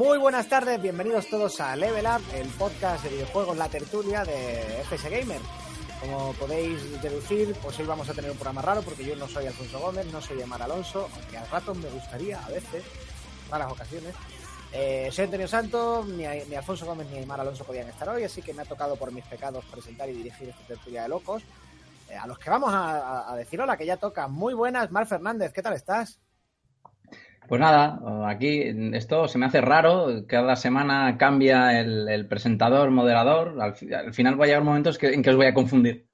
Muy buenas tardes, bienvenidos todos a Level Up, el podcast de videojuegos La Tertulia de FS Gamer. Como podéis deducir, pues hoy vamos a tener un programa raro porque yo no soy Alfonso Gómez, no soy Emar Alonso, aunque a ratos me gustaría, a veces, raras ocasiones. Eh, soy Antonio Santos, ni, Alfonso Gómez ni Emar Alonso podían estar hoy, así que me ha tocado por mis pecados presentar y dirigir esta tertulia de locos. Eh, a los que vamos a, a decir hola, que ya toca. Muy buenas, Mar Fernández, ¿qué tal estás? Pues nada, aquí esto se me hace raro, cada semana cambia el, el presentador, moderador, al, al, final va a llegar momentos que, en que os voy a confundir.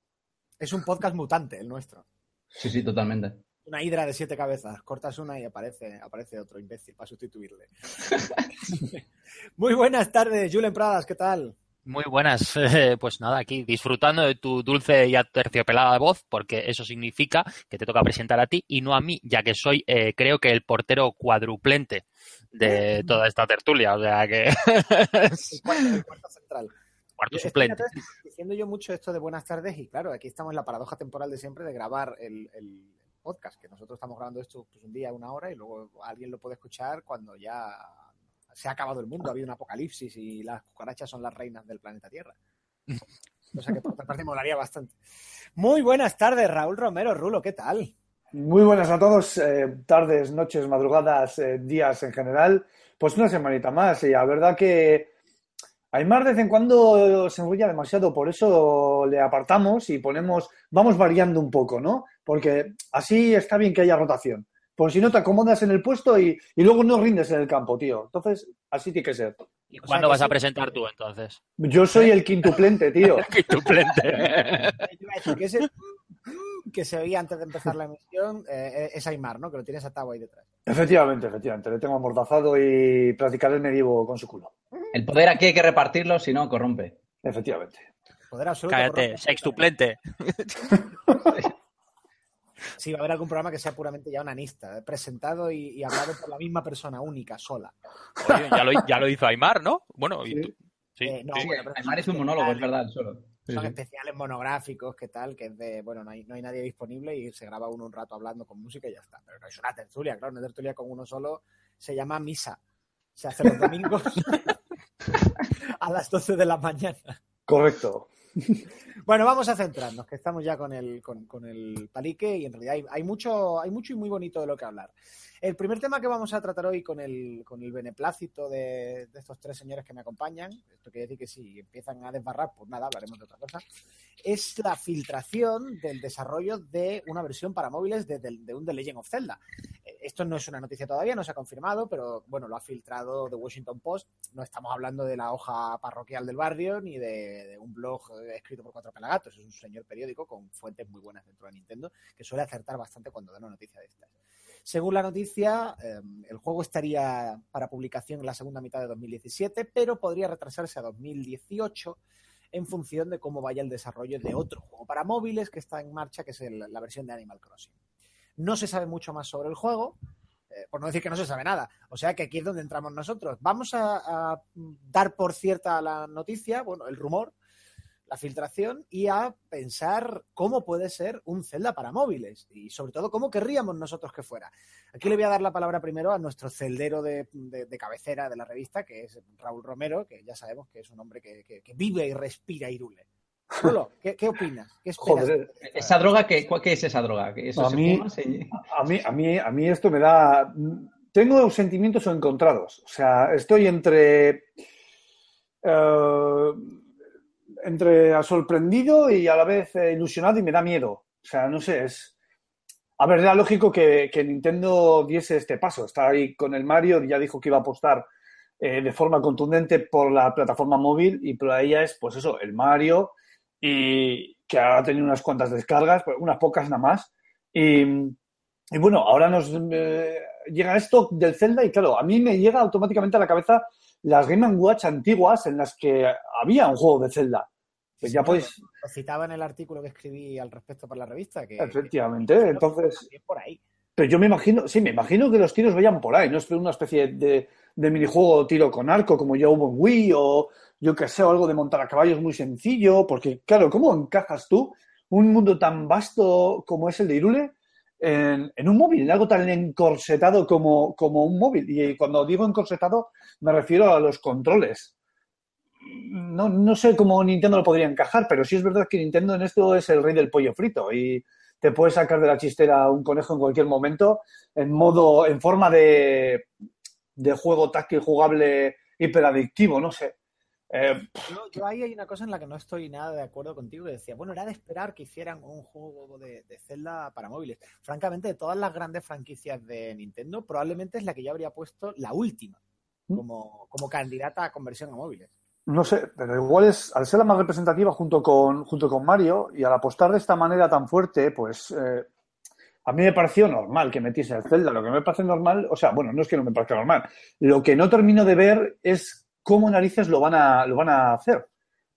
Es un podcast mutante el nuestro. Sí, sí, totalmente. Una hidra de siete cabezas, cortas una y aparece, aparece otro imbécil para sustituirle. Muy buenas tardes, Julen Pradas, ¿qué tal? Muy buenas, eh, pues nada, aquí disfrutando de tu dulce y aterciopelada voz, porque eso significa que te toca presentar a ti y no a mí, ya que soy, eh, creo que el portero cuadruplente de toda esta tertulia, o sea que... el, cuarto, el cuarto central. Cuarto suplente. Diciendo yo mucho esto de buenas tardes y claro, aquí estamos en la paradoja temporal de siempre de grabar el, el podcast, que nosotros estamos grabando esto pues, un día, una hora y luego alguien lo puede escuchar cuando ya se ha acabado el mundo, ha habido un apocalipsis y las cucarachas son las reinas del planeta Tierra. O sea que por otra parte molaría bastante. Muy buenas tardes, Raúl Romero, Rulo, ¿qué tal? Muy buenas a todos, eh, tardes, noches, madrugadas, eh, días en general. Pues una semanita más y la verdad que Aymar de vez en cuando se enrolla demasiado, por eso le apartamos y ponemos, vamos variando un poco, ¿no? Porque así está bien que haya rotación. Por si no te acomodas en el puesto y, y, luego no rindes en el campo, tío. Entonces, así tiene que ser. ¿Y cuándo o sea, vas a presentar tú entonces? Yo soy el quintuplente, tío. el quintuplente. que, es el que se oía antes de empezar la emisión eh, es Aymar, ¿no? Que lo tienes atado ahí detrás. Efectivamente, efectivamente. Le tengo amordazado y practicar el medievo con su culo. El poder aquí hay que repartirlo, si no, corrompe. Efectivamente. Poder absoluto. Cállate, sextuplente. Sí, va a haber algún programa que sea puramente ya onanista, presentado y, y hablado por la misma persona única, sola. Oye, ya, lo, ya lo hizo Aymar, ¿no? Bueno, Sí. y tú. Sí, Eh, no, Sí, bueno, pero Aymar es un monólogo, es verdad, solo. Son sí. especiales monográficos, que tal, que es de, bueno, no hay, no hay nadie disponible y se graba uno un rato hablando con música y ya está. Pero no es una tertulia, claro, una tertulia con uno solo se llama misa. Se hace los domingos a las 12 de la mañana. Correcto. Bueno, vamos a centrarnos, que estamos ya con el, con, con el palique y en realidad hay, mucho, hay mucho y muy bonito de lo que hablar. El primer tema que vamos a tratar hoy con el, con el beneplácito de, estos tres señores que me acompañan, esto quiere decir que si empiezan a desbarrar, pues nada, hablaremos de otra cosa, es la filtración del desarrollo de una versión para móviles de, de, un The Legend of Zelda. Eh, Esto no es una noticia todavía, no se ha confirmado, pero bueno, lo ha filtrado The Washington Post. No estamos hablando de la hoja parroquial del barrio ni de, de un blog eh, escrito por cuatro pelagatos. Es un señor periódico con fuentes muy buenas dentro de Nintendo que suele acertar bastante cuando da una noticia de estas. Según la noticia, eh, el juego estaría para publicación en la segunda mitad de 2017, pero podría retrasarse a 2018 en función de cómo vaya el desarrollo de otro juego para móviles que está en marcha, que es la versión de Animal Crossing. No se sabe mucho más sobre el juego, eh, por no decir que no se sabe nada. O sea que aquí es donde entramos nosotros. Vamos a dar por cierta la noticia, bueno, el rumor, la filtración y a pensar cómo puede ser un Zelda para móviles y sobre todo cómo querríamos nosotros que fuera. Aquí le voy a dar la palabra primero a nuestro celdero de, de, de cabecera de la revista, que es Raúl Romero, que ya sabemos que es un hombre que, que, que vive y respira Irule. Rulo, ¿qué, ¿qué, opinas? ¿Qué esperas? Joder. ¿Esa droga qué, ¿Qué es esa droga? ¿Que ¿Eso A se mí- fuma? Se- A mí, a mí, a mí esto me da. Tengo sentimientos encontrados. O sea, estoy entre. eh, entre sorprendido y a la vez eh, ilusionado y me da miedo. O sea, no sé, es. A ver, era lógico que, Nintendo diese este paso. Está ahí con el Mario, ya dijo que iba a apostar eh, de forma contundente por la plataforma móvil y por ella es, pues eso, el Mario y que ha tenido unas cuantas descargas, unas pocas nada más. Y, y bueno, ahora nos eh, llega esto del Zelda y claro, a mí me llega automáticamente a la cabeza las Game Watch antiguas en las que había un juego de Zelda. Pues ya podéis. Lo citaba en el artículo que escribí al respecto para la revista. Que, Efectivamente, que- entonces. por ahí. Pero yo me imagino, sí, me imagino que los tiros vayan por ahí, no es una especie de, de minijuego tiro con arco como ya hubo en Wii o yo que sé, o algo de montar a caballos muy sencillo, porque claro, ¿cómo encajas tú un mundo tan vasto como es el de Irule en, en un móvil, en algo tan encorsetado como, como un móvil? Y cuando digo encorsetado me refiero a los controles. No, no sé cómo Nintendo lo podría encajar, pero sí es verdad que Nintendo en esto es el rey del pollo frito y te puedes sacar de la chistera un conejo en cualquier momento en modo, en forma de, de juego táctil jugable hiperadictivo, no sé. Eh, Yo, yo ahí hay una cosa en la que no estoy nada de acuerdo contigo, que decía, bueno, era de esperar que hicieran un juego de, de Zelda para móviles. Francamente, de todas las grandes franquicias de Nintendo, probablemente es la que yo habría puesto la última ¿Mm? como, como candidata a conversión a móviles. No sé, pero igual es, al ser la más representativa junto con, junto con Mario y al apostar de esta manera tan fuerte, pues eh, a mí me pareció normal que metiese el Zelda. Lo que me parece normal, o sea, bueno, no es que no me parezca normal. Lo que no termino de ver es cómo narices lo van a, lo van a hacer.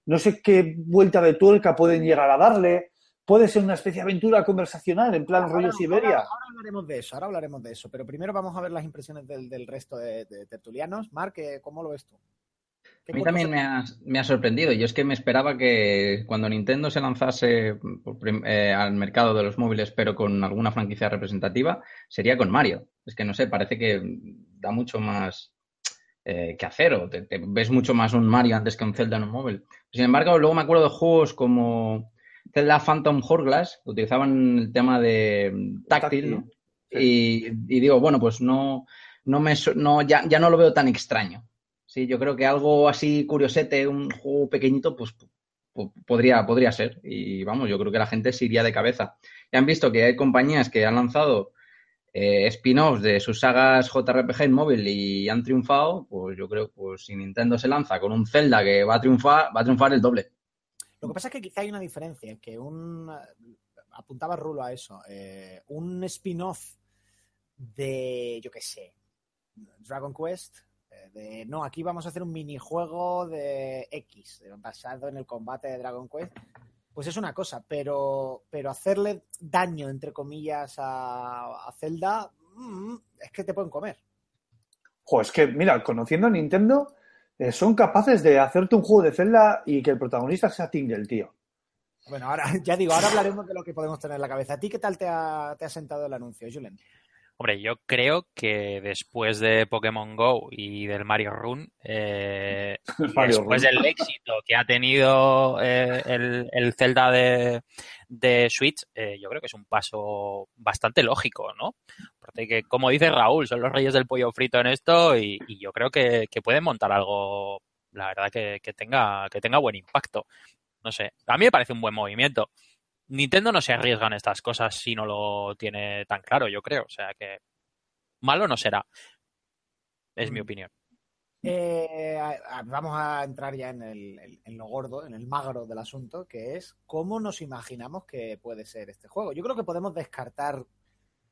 No sé qué vuelta de tuerca pueden llegar a darle. Puede ser una especie de aventura conversacional, en plan rollo Ahora- Siberia. Ahora, ahora hablaremos de eso, ahora hablaremos de eso, pero primero vamos a ver las impresiones del, del resto de, de tertulianos. Marc, ¿qué- ¿cómo lo ves tú? ¿Qué A mí también me ha, me ha sorprendido. Yo es que me esperaba que cuando Nintendo se lanzase eh, al mercado de los móviles, pero con alguna franquicia representativa, sería con Mario. Es que no sé, parece que da mucho más eh, que hacer, o te, te ves mucho más un Mario antes que un Zelda en un móvil. Sin embargo, luego me acuerdo de juegos como Zelda Phantom Hourglass, que utilizaban el tema de mm, táctil, ¿no? Y, y digo, bueno, pues no, no me, no, ya, ya no lo veo tan extraño. Sí, yo creo que algo así curiosete, un juego pequeñito, pues po- podría, podría ser. Y vamos, yo creo que la gente se iría de cabeza. Ya han visto que hay compañías que han lanzado eh, spin-offs de sus sagas JRPG en móvil y han triunfado, pues yo creo que pues, si Nintendo se lanza con un Zelda que va a triunfar, va a triunfar el doble. Lo que pasa es que quizá hay una diferencia, que un apuntaba Rulo a eso, eh, un spin-off de, yo qué sé, Dragon Quest, de no, aquí vamos a hacer un minijuego de X, eh, basado en el combate de Dragon Quest, pues es una cosa, pero, pero hacerle daño, entre comillas, a, a Zelda, mm, es que te pueden comer. Es que, mira, conociendo a Nintendo, eh, son capaces de hacerte un juego de Zelda y que el protagonista sea Tingle, tío. Bueno, ahora ya digo, ahora hablaremos de lo que podemos tener en la cabeza. ¿A ti qué tal te ha, te ha sentado el anuncio, Julen? Hombre, yo creo que después de Pokémon Go y del Mario Run, eh, Mario después Run. del éxito que ha tenido eh, el, el Zelda de, de Switch, eh, yo creo que es un paso bastante lógico, ¿no? Porque, que, como dice Raúl, son los reyes del pollo frito en esto y, y yo creo que, que pueden montar algo, la verdad, que, que tenga, que tenga buen impacto. No sé, a mí me parece un buen movimiento. Nintendo no se arriesga en estas cosas si no lo tiene tan claro, yo creo. O sea que malo no será. Es mi Mm. opinión. Eh, vamos a entrar ya en, el, en lo gordo, en el magro del asunto, que es cómo nos imaginamos que puede ser este juego. Yo creo que podemos descartar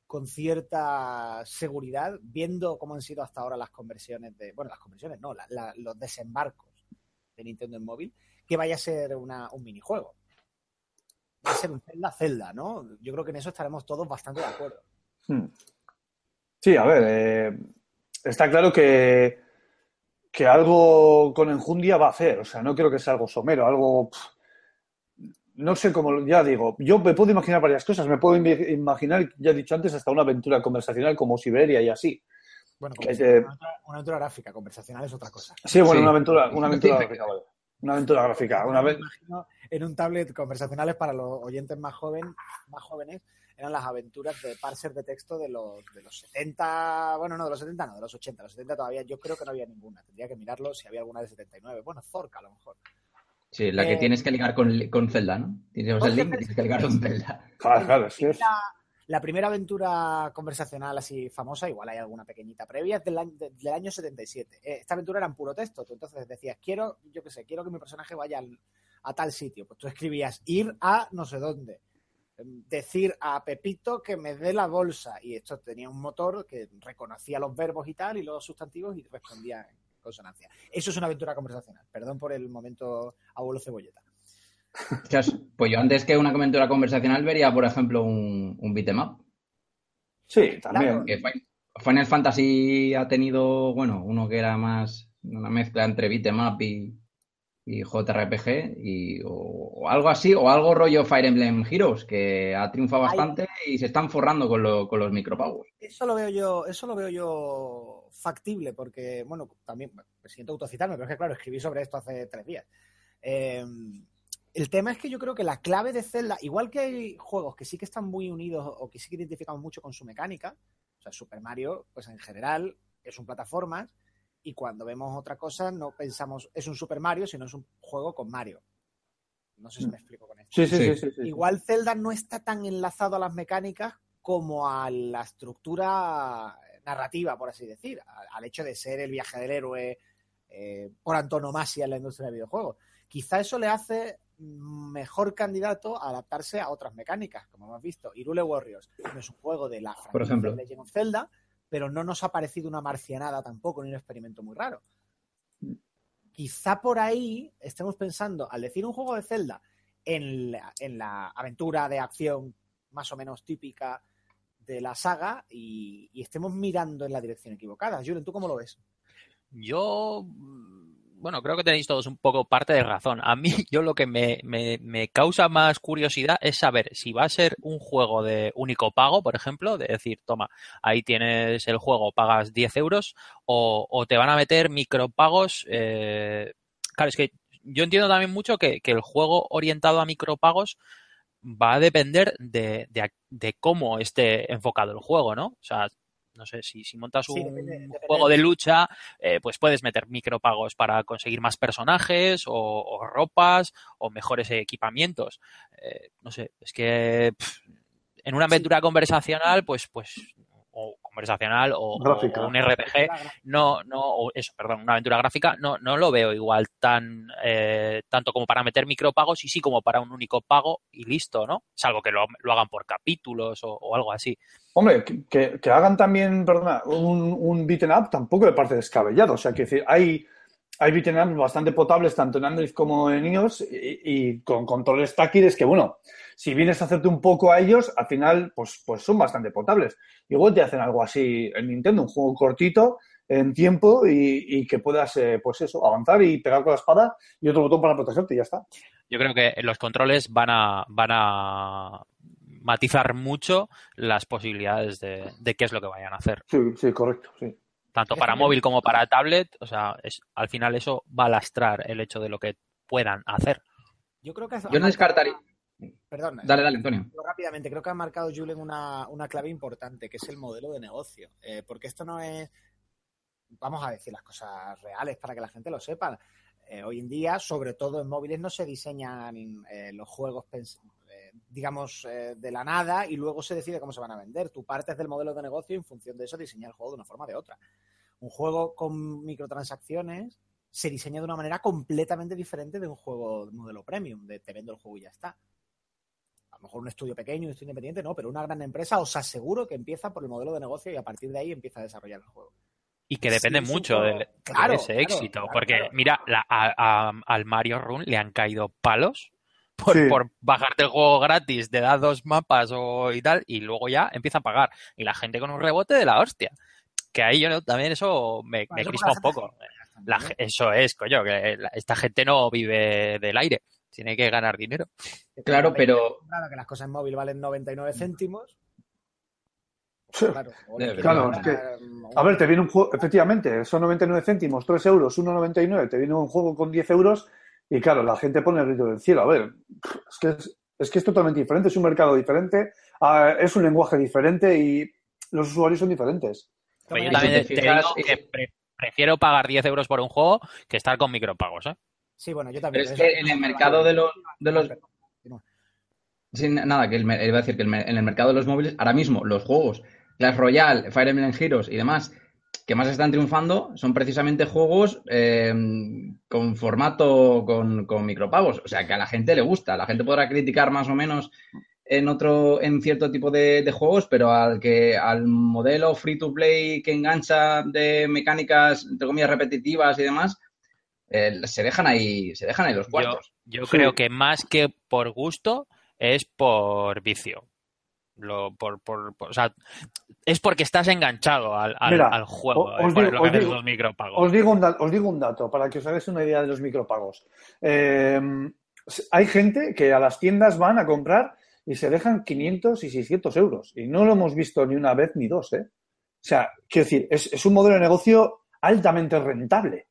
con cierta seguridad, viendo cómo han sido hasta ahora las conversiones de, bueno, las conversiones no, la- la- los desembarcos de Nintendo en móvil, que vaya a ser una- un minijuego. Va a ser un Zelda Zelda, ¿no? Yo creo que en eso estaremos todos bastante de acuerdo. Hmm. Sí, a ver, eh, está claro que, que algo con enjundia va a hacer. O sea, no creo que sea algo somero, algo. pff, no sé cómo, ya digo, yo me puedo imaginar varias cosas. Me puedo im- imaginar, ya he dicho antes, hasta una aventura conversacional como Siberia y así. Bueno, Que una, aventura, una aventura gráfica, conversacional es otra cosa. Sí, bueno, Sí. una aventura, una aventura gráfica, vale. Una aventura gráfica. Una Me vez. imagino en un tablet conversacionales para los oyentes más joven, más jóvenes, eran las aventuras de parser de texto de los, de los 70, bueno, no, de los 70, no, de los 80, los 70 todavía, yo creo que no había ninguna, tendría que mirarlo si había alguna de 79, bueno, Zorca a lo mejor. Sí, la que Eh, tienes que ligar con, con Zelda, ¿no? Tienes el link tienes que ligar con Zelda. Claro, claro, es que es- La, la primera aventura conversacional así famosa, igual hay alguna pequeñita previa, es del año, de- del año 77. Eh, Esta aventura era en puro texto, tú entonces decías, quiero, yo qué sé, quiero que mi personaje vaya al- a tal sitio. Pues tú escribías ir a no sé dónde. Em, Decir a Pepito que me dé la bolsa. Y esto tenía un motor que reconocía los verbos y tal, y los sustantivos y respondía en consonancia. Eso es una aventura conversacional. Perdón por el momento abuelo cebolleta. Pues yo antes que una comentera conversacional vería, por ejemplo, un, un beat'em Sí, también. Final Fantasy ha tenido, bueno, uno que era más una mezcla entre beat'em y, y JRPG y, o, algo así, o algo rollo Fire Emblem Heroes, que ha triunfado bastante y se están forrando con, los micropagos. Eso lo veo yo, eso lo veo yo factible, porque, bueno, también me siento autocitarme, pero es que claro, escribí sobre esto hace tres días. Em, el tema es que yo creo que la clave de Zelda, igual que hay juegos que sí que están muy unidos o que sí que identificamos mucho con su mecánica, o sea, Super Mario, pues en general es un plataformas, y cuando vemos otra cosa no pensamos es un Super Mario, sino es un juego con Mario. No sé si me explico con esto. Sí, sí, sí. Igual Zelda no está tan enlazado a las mecánicas como a la estructura narrativa, por así decir, al hecho de ser el viaje del héroe eh, por antonomasia en la industria del videojuego. Quizá eso le hace mejor candidato a adaptarse a otras mecánicas, como hemos visto. Irule Warriors no es un juego de la franquicia de Legend of Zelda, pero no nos ha parecido una marcianada tampoco, ni un experimento muy raro. Quizá por ahí estemos pensando, al decir un juego de Zelda, en la, aventura de acción más o menos típica de la saga y, y estemos mirando en la dirección equivocada. Julen, ¿tú cómo lo ves? Yo bueno, creo que tenéis todos un poco parte de razón. A mí, yo lo que me, me, causa más curiosidad es saber si va a ser un juego de único pago, por ejemplo, de decir, toma, ahí tienes el juego, pagas 10 euros, o, te van a meter micropagos. Eh... Claro, es que yo entiendo también mucho que, que el juego orientado a micropagos va a depender de, de, de, cómo esté enfocado el juego, ¿no? O sea, no sé, si, si montas un juego de lucha, eh, pues puedes meter micropagos para conseguir más personajes o, ropas o mejores equipamientos. Eh, no sé, es que en una aventura conversacional, pues, pues conversacional o, un RPG, no, no, o eso, perdón, una aventura gráfica, no, no lo veo igual tan eh, tanto como para meter micropagos y sí como para un único pago y listo, ¿no? Salvo que lo, lo hagan por capítulos o, algo así. Hombre, que, que, hagan también, perdona, un, un beaten up tampoco me parece descabellado. O sea, que decir, hay, hay beaten up bastante potables tanto en Android como en iOS y, y con controles táctiles que, bueno, si vienes a hacerte un poco a ellos, al final, pues, pues son bastante potables. Igual te hacen algo así en Nintendo, un juego cortito, en tiempo y, que puedas, eh, pues eso, avanzar y pegar con la espada y otro botón para protegerte y ya está. Yo creo que los controles van a, van a matizar mucho las posibilidades de, qué es lo que vayan a hacer. Sí, sí, correcto, sí. Tanto para móvil como para tablet, o sea, es, al final eso va a lastrar el hecho de lo que puedan hacer. Yo creo que Yo no descartaría. Perdón. Dale, dale, Antonio. Rápidamente, creo que ha marcado Julen una, una clave importante, que es el modelo de negocio. Eh, porque esto no es. Vamos a decir las cosas reales para que la gente lo sepa. Eh, hoy en día, sobre todo en móviles, no se diseñan eh, los juegos, digamos, de la nada y luego se decide cómo se van a vender. Tú partes del modelo de negocio y en función de eso diseñar el juego de una forma o de otra. Un juego con microtransacciones se diseña de una manera completamente diferente de un juego de modelo premium, de te vendo el juego y ya está a lo mejor un estudio pequeño, un estudio independiente, no, pero una gran empresa os aseguro que empieza por el modelo de negocio y a partir de ahí empieza a desarrollar el juego. Y que depende mucho de, ese éxito, porque mira, al Mario Run le han caído palos por, bajarte el juego gratis, te da dos mapas o y tal, y luego ya empieza a pagar. Y la gente con un rebote de la hostia. Que ahí yo también eso me, me crispa un poco. eso es, coño, que esta gente no vive del aire tiene que ganar dinero. Claro, pero... Que las cosas en móvil valen 99 céntimos. Claro, claro es que, a ver, te viene un juego, efectivamente, son 99 céntimos, 3 euros, 1,99, te viene un juego con 10 euros y claro, la gente pone el grito del cielo. A ver, es que es, que es totalmente diferente, es un mercado diferente, ah, es un lenguaje diferente y los usuarios son diferentes. yo también te, digo que prefiero pagar 10 euros por un juego que estar con micropagos, ¿eh? Sí, bueno, yo también. Pero es que en el mercado de los... De los... nada, que iba a decir que en el mercado de los móviles, ahora mismo los juegos Clash Royale, Fire Emblem Heroes y demás, que más están triunfando, son precisamente juegos eh, con formato con, con, micropagos. O sea, que a la gente le gusta. La gente podrá criticar más o menos en otro, en cierto tipo de, de juegos, pero al que, al modelo free to play que engancha de mecánicas, entre comillas, repetitivas y demás, eh, se dejan ahí, se dejan ahí los cuartos. Yo Sí. creo que más que por gusto es por vicio. Lo, por, por, por- o sea, es porque estás enganchado al, al- Mira, al juego, eh, os por digo- lo que os digo- los micropagos. Os digo, un os digo un dato para que os hagáis una idea de los micropagos. Eh, hay gente que a las tiendas van a comprar y se dejan 500 y 600 euros. Y no lo hemos visto ni una vez ni dos. ¿eh? O sea, quiero decir, es, es un modelo de negocio altamente rentable.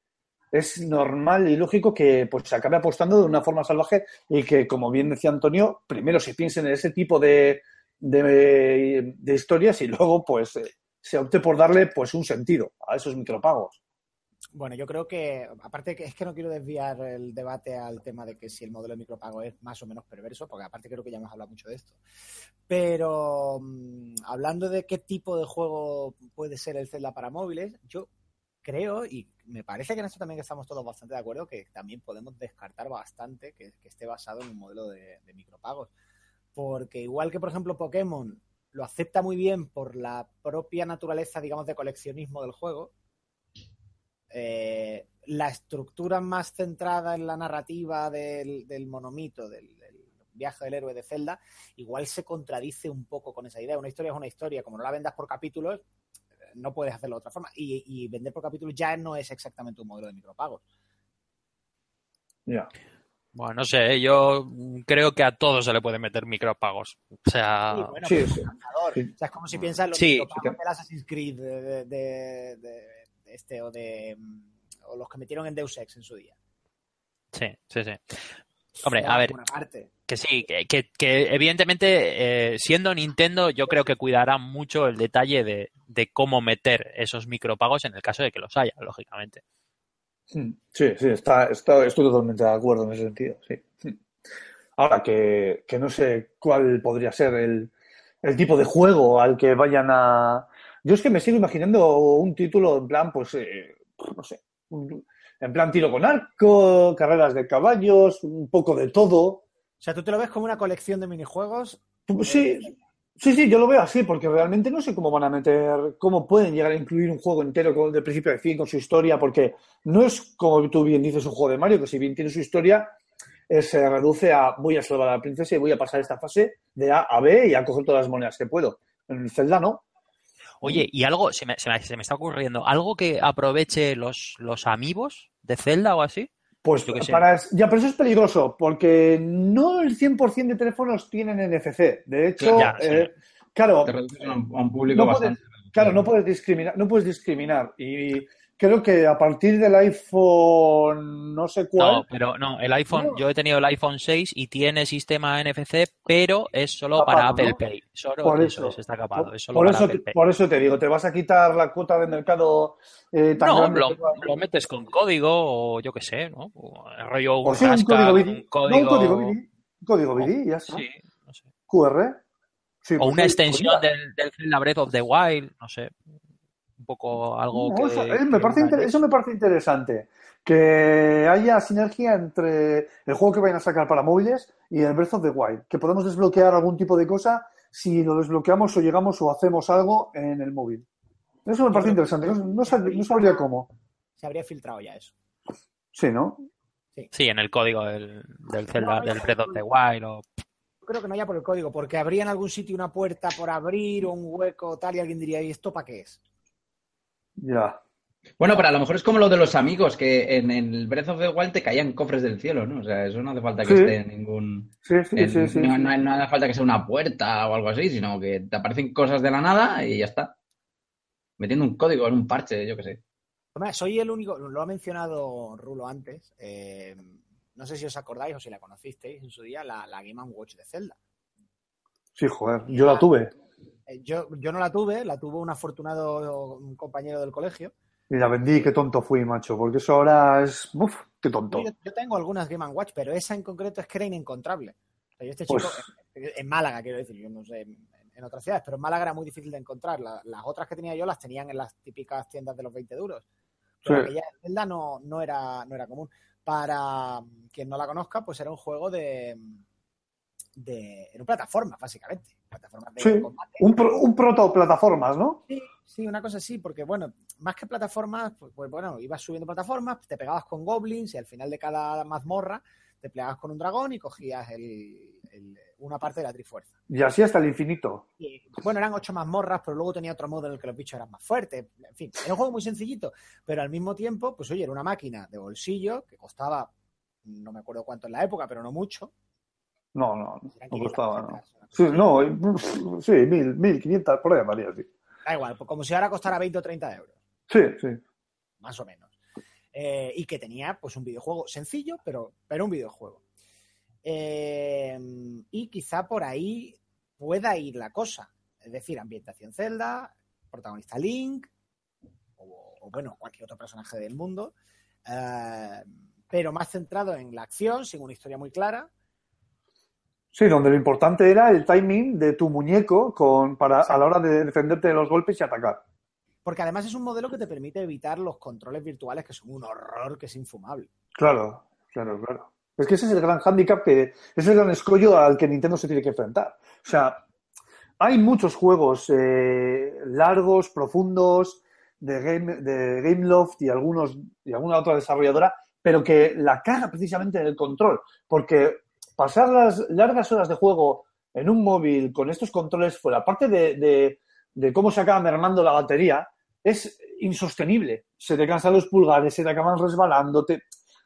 Es normal y lógico que pues, se acabe apostando de una forma salvaje y que, como bien decía Antonio, primero se piensen en ese tipo de, de, historias y luego pues eh, se opte por darle pues un sentido a esos micropagos. Bueno, yo creo que, aparte que es que no quiero desviar el debate al tema de que si el modelo de micropago es más o menos perverso, porque aparte creo que ya hemos hablado mucho de esto. Pero mm, hablando de qué tipo de juego puede ser el Zelda para móviles, yo creo, y me parece que en esto también estamos todos bastante de acuerdo, que también podemos descartar bastante que, esté basado en un modelo de, micropagos. Porque igual que, por ejemplo, Pokémon lo acepta muy bien por la propia naturaleza, digamos, de coleccionismo del juego, eh, la estructura más centrada en la narrativa del, monomito, del, del viaje del héroe de Zelda, igual se contradice un poco con esa idea. Una historia es una historia, como no la vendas por capítulos, no puedes hacerlo de otra forma. Y, y vender por capítulos ya no es exactamente un modelo de micropagos. Ya. Bueno, no sé, yo creo que a todos se le puede meter micropagos. O sea, Sí, bueno, sí, sí. es. O sea, es como si piensas en los Sí, micropagos del Assassin's Creed de, de- de- de- de este o de o los que metieron en Deus Ex en su día. sí, sí, sí. Hombre, a ver, parte. Que sí, que, que- evidentemente, eh, siendo Nintendo, yo creo que cuidará mucho el detalle de, de cómo meter esos micropagos en el caso de que los haya, lógicamente. Mm, Sí, sí, está, está- estoy totalmente de acuerdo en ese sentido, sí. Mm. Ahora que, que no sé cuál podría ser el, el tipo de juego al que vayan a... Yo es que me sigo imaginando un título en plan, pues, eh, no sé, en plan tiro con arco, carreras de caballos, un poco de todo. O sea, tú te lo ves como una colección de minijuegos. Pues Sí, sí, sí, yo lo veo así, porque realmente no sé cómo van a meter, cómo pueden llegar a incluir un juego entero con, de principio a fin, con su historia, porque no es como tú bien dices un juego de Mario, que si bien tiene su historia, eh, se reduce a voy a salvar a la princesa y voy a pasar esta fase de A a B y a coger todas las monedas que puedo. En el Zelda no. Oye, y algo, se me, se me- se me está ocurriendo, algo que aproveche los, los amigos de Zelda o así. Pues para, ya, pero eso es peligroso, porque no el 100% de teléfonos tienen NFC. De hecho, Ya, sí. eh, claro, Te reduces a un, a un público no puedes- bastante. Claro, no puedes discriminar, no puedes discriminar. Y creo que a partir del iPhone no sé cuál. No, pero no, el iPhone, No. yo he tenido el iPhone 6 y tiene sistema NFC, pero es solo Capado, para Apple ¿no? Pay. Solo Por eso, eso. es, está capado, es solo por, para eso, Apple te- Pay. por eso te digo, te vas a quitar la cuota de mercado eh, tan No, grande. lo, que lo metes con código o yo qué sé, ¿no? O el rollo o un sea, un hashtag, código BD. un No, código... un código BD. Un código BD, ya está. Sí, no sé. QR. Sí, O pues una sí, extensión del, del Breath of the Wild, no sé. Un poco algo No, que... eso, eh, me que parece inter- eso me parece interesante. Que haya sinergia entre el juego que vayan a sacar para móviles y el Breath of the Wild. Que podemos desbloquear algún tipo de cosa si lo desbloqueamos o llegamos o hacemos algo en el móvil. Eso me parece interesante. No, no sab- no sabría cómo. Se habría filtrado ya eso. Sí, ¿no? Sí, en el código del, del Zelda, No, del ya- Breath of the Wild o... Yo creo que no ya por el código, porque habría en algún sitio una puerta por abrir o un hueco tal y alguien diría, ¿y esto para qué es? Ya. Bueno, pero a lo mejor es como lo de los amigos, que en el Breath of the Wild te caían cofres del cielo, ¿no? O sea, eso no hace falta que Sí. esté en ningún... Sí, sí, en- sí, sí. no, sí. no- no hace falta que sea una puerta o algo así, sino que te aparecen cosas de la nada y ya está. Metiendo un código en un parche, yo qué sé. Hombre, soy el único, lo ha mencionado Rulo antes, eh, no sé si os acordáis o si la conocisteis en su día, la, la Game Watch de Zelda. Sí, joder. Yo la tuve. Eh, yo, yo no la tuve, la tuvo un afortunado compañero del colegio. Y la vendí. Qué tonto fui, macho. Porque eso ahora es... Uf, qué tonto. Yo, yo tengo algunas Game Watch, pero esa en concreto es que era inencontrable. O sea, yo este Pues- chico, en, en Málaga, quiero decir, yo no sé en, en otras ciudades, pero en Málaga era muy difícil de encontrar. La- las otras que tenía yo las tenían en las típicas tiendas de los 20 duros. Pero Sí. aquella Zelda no, no, era, no era común. Para quien no la conozca, pues era un juego de. De era plataforma, básicamente. Plataformas de Sí. combate. Un, pro- un proto-plataformas, ¿no? Sí, sí, una cosa así, porque bueno, más que plataformas, pues, pues, bueno, ibas subiendo plataformas, te pegabas con goblins y al final de cada mazmorra te plegabas con un dragón y cogías el, el- una parte de la trifuerza. Y así hasta el infinito. Y, bueno, eran ocho mazmorras, pero luego tenía otro modo en el que los bichos eran más fuertes. En fin, era un juego muy sencillito, pero al mismo tiempo, pues oye, era una máquina de bolsillo que costaba, no me acuerdo cuánto en la época, pero no mucho. No, no, no 500 costaba, no. Sí, no, sí, mil, mil quinientas, por ahí María, sí. Da igual, pues como si ahora costara 20 o 30 euros. Sí, sí. más o menos. Eh, y que tenía pues un videojuego sencillo, pero, pero un videojuego. Eh, y quizá por ahí pueda ir la cosa. Es decir, ambientación Zelda, protagonista Link, o, o, bueno, cualquier otro personaje del mundo, eh, pero más centrado en la acción, sin una historia muy clara. Sí, donde lo importante era el timing de tu muñeco con, para, a la hora de defenderte de los golpes y atacar. Porque además es un modelo que te permite evitar los controles virtuales, que son un horror que es infumable. Claro, claro, claro. Es que ese es el gran hándicap, que ese es el gran escollo al que Nintendo se tiene que enfrentar. O sea, hay muchos juegos eh, largos, profundos, de, Game, de Gameloft y, algunos, y alguna otra desarrolladora, pero que la caga precisamente en el control. Porque pasar las largas horas de juego en un móvil con estos controles fuera, aparte de, de, de cómo se acaba mermando la batería, es insostenible. Se te cansan los pulgares, se te acaban resbalando, te,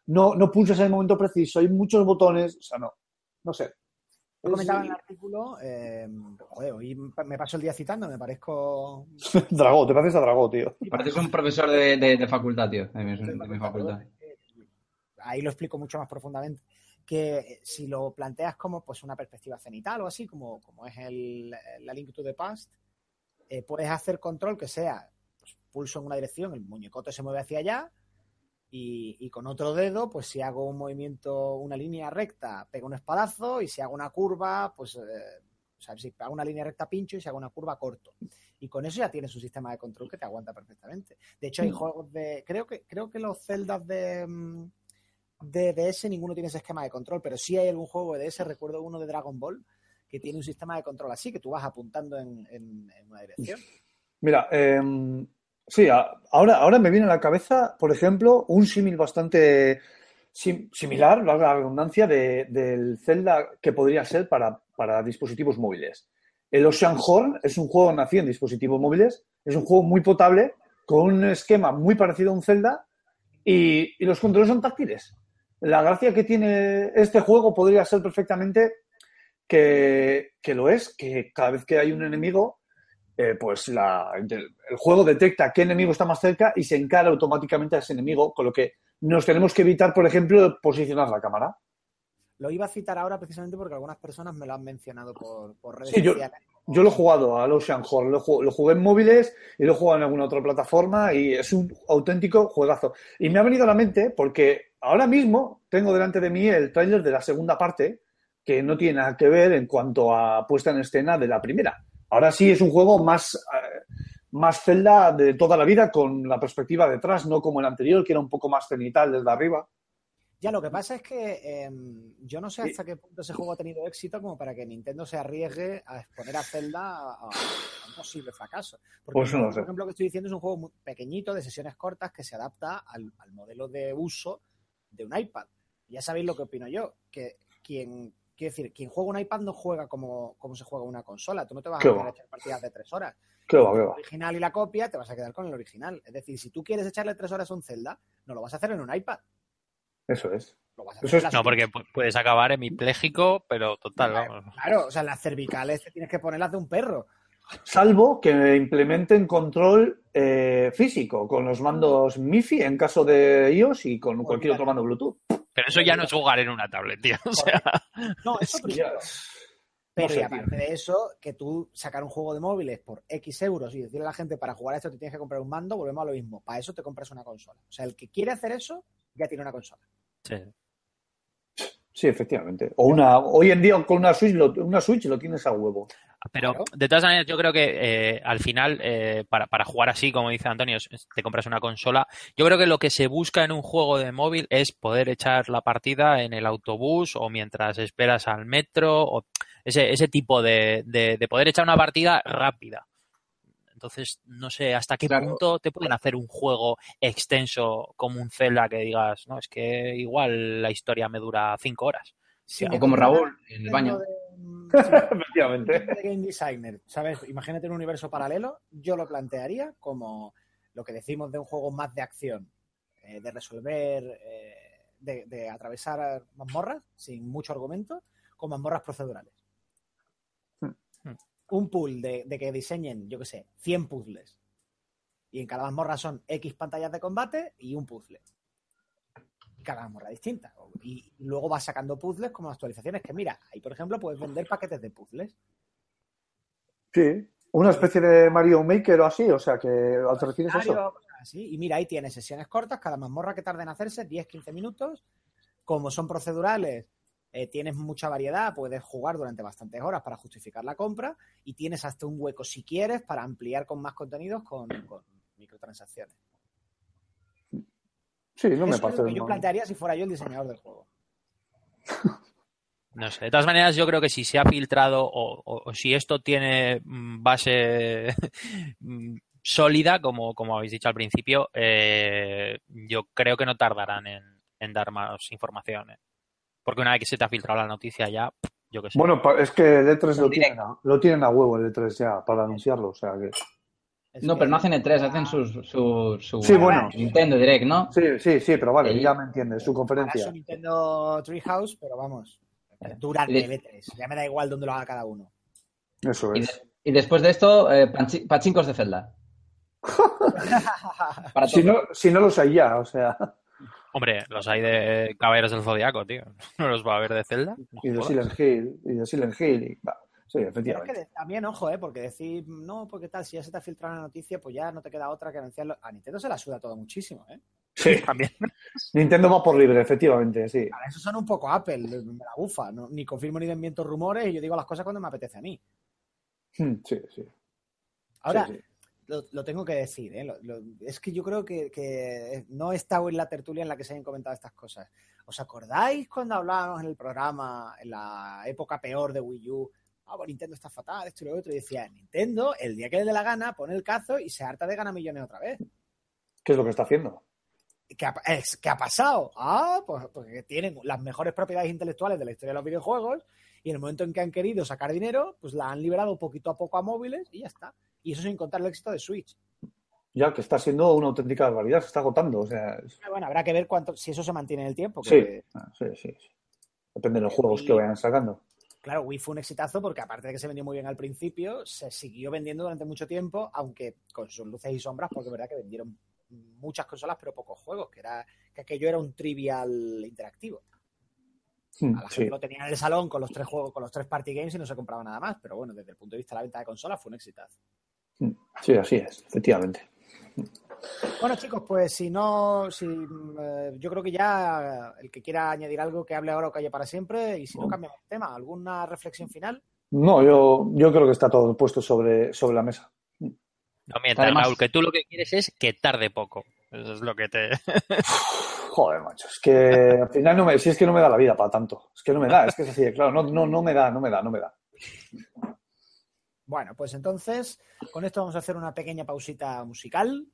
no, no pulsas en el momento preciso, hay muchos botones, o sea, no, no sé. Yo comentaba en el artículo, eh, joder, hoy me paso el día citando, me parezco... Dragó, te pareces a Dragó, tío. Pareces un profesor de, de, de facultad, tío, de mi, de mi facultad. Ahí lo explico mucho más profundamente. Que si lo planteas como pues una perspectiva cenital o así, como, como es el, la Link to the Past, eh, puedes hacer control que sea pues, pulso en una dirección, el muñecote se mueve hacia allá, y, y, con otro dedo, pues si hago un movimiento, una línea recta, pego un espadazo, y si hago una curva, pues, eh, o sea, si hago una línea recta, pincho, y si hago una curva, corto. Y con eso ya tienes un sistema de control que te aguanta perfectamente. De hecho, hay juegos de. Creo que, creo que los celdas de, mm, de DS ninguno tiene ese esquema de control, pero sí hay algún juego de DS, recuerdo uno de Dragon Ball, que tiene un sistema de control así, que tú vas apuntando en, una dirección. Mira, eh, Sí, ahora, ahora me viene a la cabeza, por ejemplo, un símil bastante sim similar, la redundancia, de, del Zelda que podría ser para, para, dispositivos móviles. El Ocean Horn es un juego nacido en dispositivos móviles, es un juego muy potable, con un esquema muy parecido a un Zelda, y los controles son táctiles. La gracia que tiene este juego podría ser perfectamente que, que lo es, que cada vez que hay un enemigo, eh, pues la, el juego detecta qué enemigo está más cerca y se encara automáticamente a ese enemigo, con lo que nos tenemos que evitar, por ejemplo, posicionar la cámara. Lo iba a citar ahora precisamente porque algunas personas me lo han mencionado por, por redes sí, yo, sociales. Yo lo he jugado al Ocean Horn, lo, lo, jugué en móviles y lo he jugado en alguna otra plataforma y es un auténtico juegazo. Y me ha venido a la mente porque ahora mismo tengo delante de mí el tráiler de la segunda parte que no tiene nada que ver en cuanto a puesta en escena de la primera. Ahora sí es un juego más, eh, más Zelda de toda la vida, con la perspectiva detrás, no como el anterior, que era un poco más cenital desde arriba. Ya, lo que pasa es que eh, yo no sé hasta qué punto ese juego ha tenido éxito como para que Nintendo se arriesgue a exponer a Zelda a, a un posible fracaso. Porque, pues no por sé. ejemplo, lo que estoy diciendo es un juego muy pequeñito, de sesiones cortas, que se adapta al, al modelo de uso de un iPad. Ya sabéis lo que opino yo, que quien Quiero decir, quien juega un iPad no juega como, como se juega una consola. Tú no te vas a, a echar partidas de tres horas. ¿Qué va, qué el va? original y la copia te vas a quedar con el original. Es decir, si tú quieres echarle tres horas a un Zelda, no lo vas a hacer en un iPad. Eso es. Lo vas a Eso hacer es- en la No, porque puedes acabar hemipléjico, pero total, vamos. Claro, o sea, las cervicales te tienes que ponerlas de un perro. Salvo que implementen control eh, físico con los mandos MIFI en caso de iOS y con cualquier otro mando Bluetooth. Pero eso ya no es jugar en una tablet, tío. O sea, No, eso primero. Pero No sé, y aparte de eso, que tú sacar un juego de móviles por X euros y decirle a la gente para jugar a esto te tienes que comprar un mando, volvemos a lo mismo. Para eso te compras una consola. O sea, el que quiere hacer eso ya tiene una consola. sí. Sí, efectivamente. O una, hoy en día con una Switch lo, una Switch lo tienes a huevo. Pero Claro. de todas maneras, yo creo que eh, al final, eh, para, para jugar así, como dice Antonio, te compras una consola. Yo creo que lo que se busca en un juego de móvil es poder echar la partida en el autobús o mientras esperas al metro, o ese, ese tipo de, de, de poder echar una partida rápida. Entonces, no sé hasta qué Claro. punto te pueden hacer un juego extenso como un Zelda que digas, no, es que igual la historia me dura cinco horas. O como Raúl en el baño. de- Efectivamente. de game designer, ¿sabes? Imagínate un universo paralelo, yo lo plantearía como lo que decimos de un juego más de acción, eh, de resolver, eh, de, de atravesar mazmorras sin mucho argumento, con mazmorras procedurales. Hmm. Un pool de, de que diseñen, yo qué sé, 100 puzzles. Y en cada mazmorra son X pantallas de combate y un puzzle. Cada mazmorra distinta. Y luego vas sacando puzzles como actualizaciones. Que mira, ahí por ejemplo puedes vender paquetes de puzzles. Sí. Una especie de Mario Maker o así, o sea, que te refieres a eso. Mario, cosas así. Y mira, ahí tienes sesiones cortas, cada mazmorra que tarda en hacerse 10-15 minutos. Como son procedurales, eh, tienes mucha variedad, puedes jugar durante bastantes horas para justificar la compra y tienes hasta un hueco si quieres para ampliar con más contenidos con, con microtransacciones. Sí, no me Eso es parece lo que yo plantearía si fuera yo el diseñador del juego. No sé, de todas maneras yo creo que si se ha filtrado o, o- o si esto tiene mm, base mm, sólida, como, como habéis dicho al principio, eh, yo creo que no tardarán en, en dar más información. ¿eh? Porque una vez que se te ha filtrado la noticia ya, yo qué sé. Bueno, es que el E3 lo tienen, a, lo tienen a huevo el E3 ya para anunciarlo, o sea que... Es No, que- pero no hacen E3, hacen su, su, su Sí, bueno. Nintendo Direct, ¿no? Sí, sí, sí, pero vale, Sí. ya me entiendes, su conferencia. es un Nintendo Treehouse, pero vamos, durante el E3. Ya me da igual dónde lo haga cada uno. Eso Y, es. de- y después de esto, eh, pachincos de Zelda. Para Si no, si no los hay ya, o sea, Hombre, los hay de Caballeros del Zodiaco, tío. ¿No los va a ver de Zelda? No y de. Silent Hill, y de Silent Hill, y, va, sí, Pero es efectivamente. que de- también, ojo, ¿eh? porque decir, no, porque tal, si ya se te ha filtrado la noticia, pues ya no te queda otra que anunciarlo. A Nintendo se la suda todo muchísimo, ¿eh? Sí, También. Nintendo va por libre, efectivamente, sí. Para eso son un poco Apple, me la bufa. ¿no? Ni confirmo ni desmiento rumores y yo digo las cosas cuando me apetece a mí. Hmm, Sí, sí. Ahora, sí, sí. Lo, lo tengo que decir, ¿eh? Lo- lo- es que yo creo que, que no he estado en la tertulia en la que se hayan comentado estas cosas. ¿Os acordáis cuando hablábamos en el programa, en la época peor de Wii U? Ah, pues Nintendo está fatal, esto y lo otro. Y decía, Nintendo, el día que le dé la gana, pone el cazo y se harta de ganar millones otra vez. ¿Qué es lo que está haciendo? ¿Qué ha, es- ¿qué ha pasado? Ah, pues porque tienen las mejores propiedades intelectuales de la historia de los videojuegos y en el momento en que han querido sacar dinero, pues la han liberado poquito a poco a móviles y ya está. Y eso sin contar el éxito de Switch. Ya que está siendo una auténtica barbaridad, se está agotando, o sea, es- Pero Bueno, habrá que ver cuánto, si eso se mantiene en el tiempo. sí, que, ah, sí, sí, sí. Depende de los juegos que vayan sacando. Claro, Wii fue un exitazo porque aparte de que se vendió muy bien al principio, se siguió vendiendo durante mucho tiempo, aunque con sus luces y sombras, porque es verdad que vendieron muchas consolas pero pocos juegos, que era que aquello era un trivial interactivo. Hmm, A la Sí, gente lo tenía en el salón con los tres juegos, con los tres party games y no se compraba nada más, pero bueno, desde el punto de vista de la venta de consolas fue un exitazo. Hmm, sí, así es, efectivamente. Bueno, chicos, pues si no, si eh, yo creo que ya el que quiera añadir algo que hable ahora o calle para siempre, y si no cambiamos de tema, ¿alguna reflexión final? No, yo, yo creo que está todo puesto sobre, sobre la mesa. No mientas, Además- Raúl, que tú lo que quieres es que tarde poco. Eso es lo que te... Joder, macho, es que al final no me, si es que no me da la vida para tanto. Es que no me da, es que es así, claro, no, no, no me da, no me da, no me da. Bueno, pues entonces con esto vamos a hacer una pequeña pausita musical.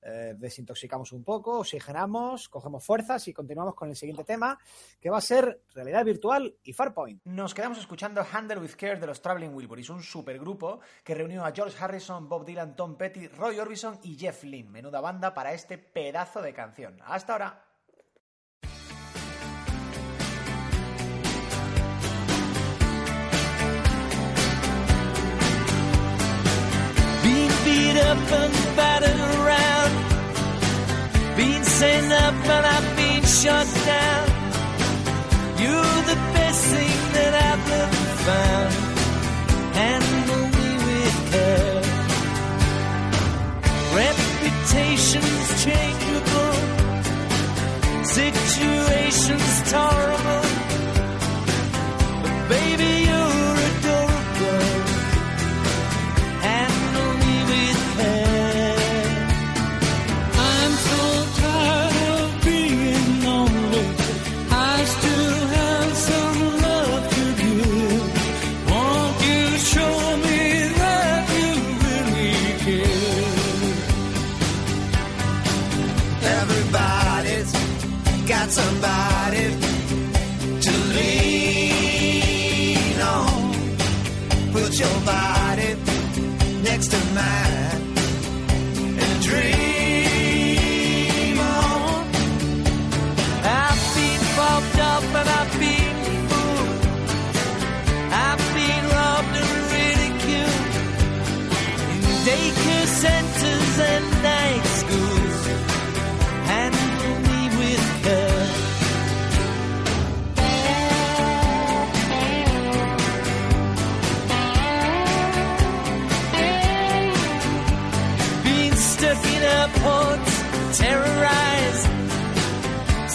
eh, desintoxicamos un poco, oxigenamos, cogemos fuerzas y continuamos con el siguiente tema, que va a ser realidad virtual y Farpoint. Nos quedamos escuchando Handle with Care de los Traveling Wilburys, un supergrupo que reunió a George Harrison, Bob Dylan, Tom Petty, Roy Orbison y Jeff Lynne. Menuda banda para este pedazo de canción. Hasta ahora. Up and battered around. Being sent up and I've been shut down. You're the best thing that I've ever found. Handle me with care. Reputation's changeable. Situation's tolerable.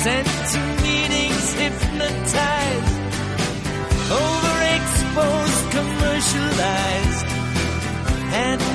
Sent to meetings, hypnotized, overexposed, commercialized. Handle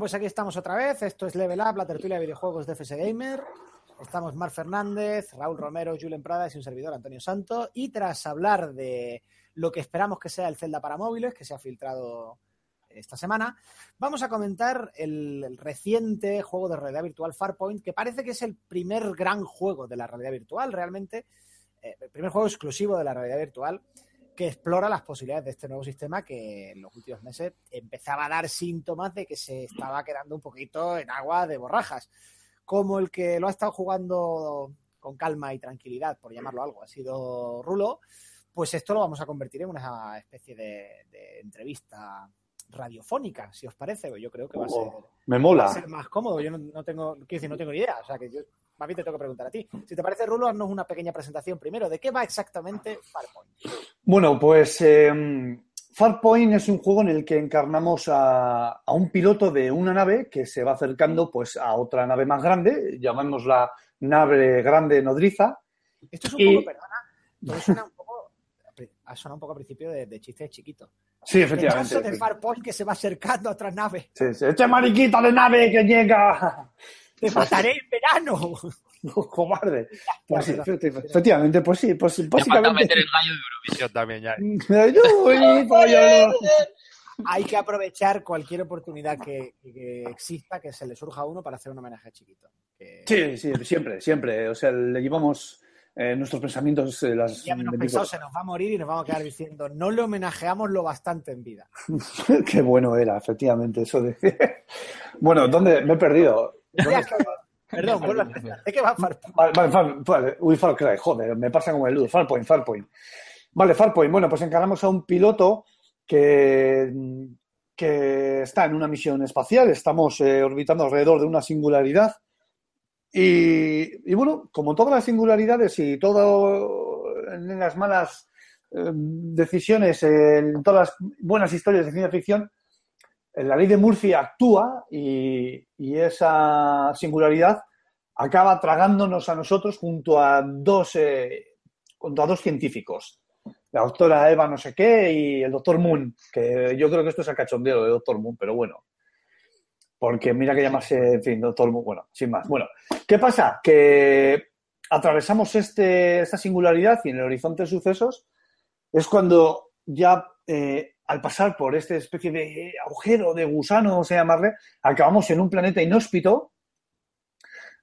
pues aquí estamos otra vez. Esto es Level Up, la tertulia de videojuegos de FS Gamer. Estamos Mar Fernández, Raúl Romero, Julen Pradas y un servidor Antonio Santo. Y tras hablar de lo que esperamos que sea el Zelda para móviles, que se ha filtrado esta semana, vamos a comentar el, el reciente juego de realidad virtual Farpoint, que parece que es el primer gran juego de la realidad virtual, realmente. eh, el primer juego exclusivo de la realidad virtual que explora las posibilidades de este nuevo sistema que en los últimos meses empezaba a dar síntomas de que se estaba quedando un poquito en agua de borrajas. Como el que lo ha estado jugando con calma y tranquilidad, por llamarlo algo, ha sido Rulo, pues esto lo vamos a convertir en una especie de, de entrevista radiofónica, si os parece. Yo creo que va a ser, Oh, me va a mola. ser más cómodo. Yo no, no tengo, quiero decir, no tengo ni idea. O sea, que yo más bien te tengo que preguntar a ti. Si te parece, Rulo, haznos una pequeña presentación primero. ¿De qué va exactamente Farpoint? Bueno, pues eh, Farpoint es un juego en el que encarnamos a, a un piloto de una nave que se va acercando pues, a otra nave más grande, llamémosla nave grande nodriza. Esto es un Y- poco, perdona, todo suena un poco, ha sonado un poco al principio de, de chiste de chiquito. Sí, El caso efectivamente. de Farpoint que se va acercando a otra nave. Sí, sí. ¡Este mariquita de nave que llega! ¡Te mataré en verano! ¡Cobarde! Pues sí, efectivamente, pues sí, pues Te falta básicamente. meter el gallo de Eurovisión también ya. Uy, pollo. Hay que aprovechar cualquier oportunidad que, que exista, que se le surja a uno para hacer un homenaje a Chiquito. Que Sí, sí, siempre, siempre. O sea, le llevamos eh, nuestros pensamientos eh, las ya menos 24 pensado se nos va a morir y nos vamos a quedar diciendo no le homenajeamos lo bastante en vida. Qué bueno era, efectivamente, eso de... bueno, ¿dónde me he perdido? Perdón, vuelvo a empezar. ¿De qué va Farpoint? Vale, vale, Far- vale. Uy, Far Cry, joder, me pasa como el luz. Farpoint, Farpoint. Vale, Farpoint. Bueno, pues encaramos a un piloto que, que está en una misión espacial. Estamos eh, orbitando alrededor de una singularidad. Y, y bueno, como todas las singularidades y todo en las malas eh, decisiones, en todas las buenas historias de ciencia ficción, la ley de Murphy actúa y, esa singularidad acaba tragándonos a nosotros junto a dos, eh, a dos científicos. La doctora Eva no sé qué y el doctor Moon, que yo creo que esto es el cachondeo de doctor Moon, pero bueno. Porque mira que llamarse, en fin, doctor Moon, bueno, sin más. Bueno, ¿qué pasa? Que atravesamos este, esta singularidad y en el horizonte de sucesos es cuando ya eh, al pasar por esta especie de agujero, de gusano, sea, llamarle, acabamos en un planeta inhóspito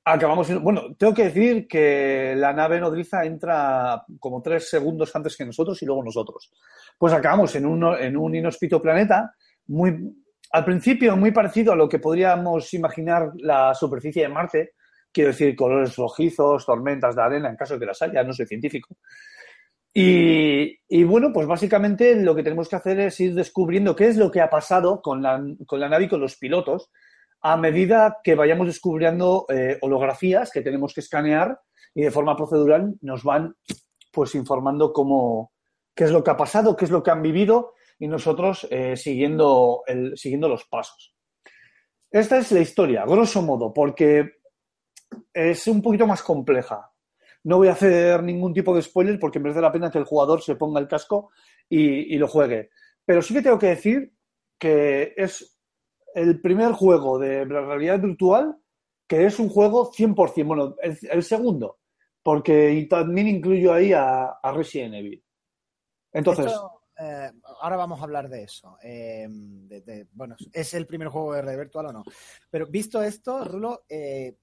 acabamos. en- Bueno, tengo que decir que la nave nodriza entra como tres segundos antes que nosotros y luego nosotros. Pues acabamos en un, en un inhóspito planeta, muy, al principio muy parecido a lo que podríamos imaginar la superficie de Marte. Quiero decir, colores rojizos, tormentas de arena, en caso de que las haya, no soy científico. Y, bueno, pues básicamente lo que tenemos que hacer es ir descubriendo qué es lo que ha pasado con la, nave y con los pilotos a medida que vayamos descubriendo eh, holografías que tenemos que escanear y de forma procedural nos van pues informando cómo, qué es lo que ha pasado, qué es lo que han vivido y nosotros eh, siguiendo, siguiendo los pasos. Esta es la historia, grosso modo, porque es un poquito más compleja. No voy a hacer ningún tipo de spoiler porque merece la pena que el jugador se ponga el casco y, lo juegue. Pero sí que tengo que decir que es el primer juego de realidad virtual que es un juego 100%. Bueno, el, segundo, porque también incluyo ahí a, Resident Evil. Entonces, eh, ahora vamos a hablar de eso. Eh, bueno, ¿es el primer juego de realidad virtual o no? Pero visto esto, Rulo, eh,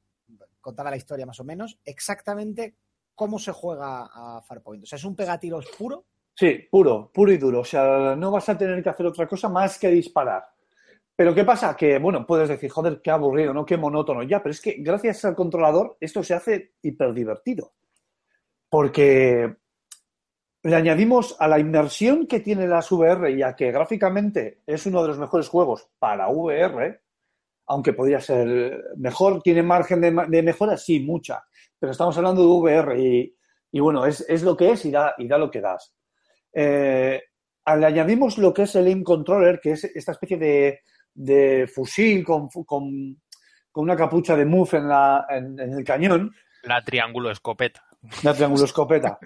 contaba la historia más o menos, exactamente cómo se juega a Farpoint. O sea, es un pegatiros puro. Sí, puro, puro y duro. O sea, no vas a tener que hacer otra cosa más que disparar. Pero ¿qué pasa? Que, bueno, puedes decir, joder, qué aburrido, ¿no? Qué monótono. Ya, pero es que gracias al controlador esto se hace hiperdivertido. Porque le añadimos a la inmersión que tiene las VR y a que gráficamente es uno de los mejores juegos para VR, aunque podría ser mejor, tiene margen de, mejora, sí, mucha. Pero estamos hablando de VR y, y bueno, es, es lo que es y da, y da lo que das. Eh, le añadimos lo que es el aim controller, que es esta especie de, de fusil con, con, con una capucha de move en, la, en, en el cañón, La triángulo escopeta. la triángulo escopeta.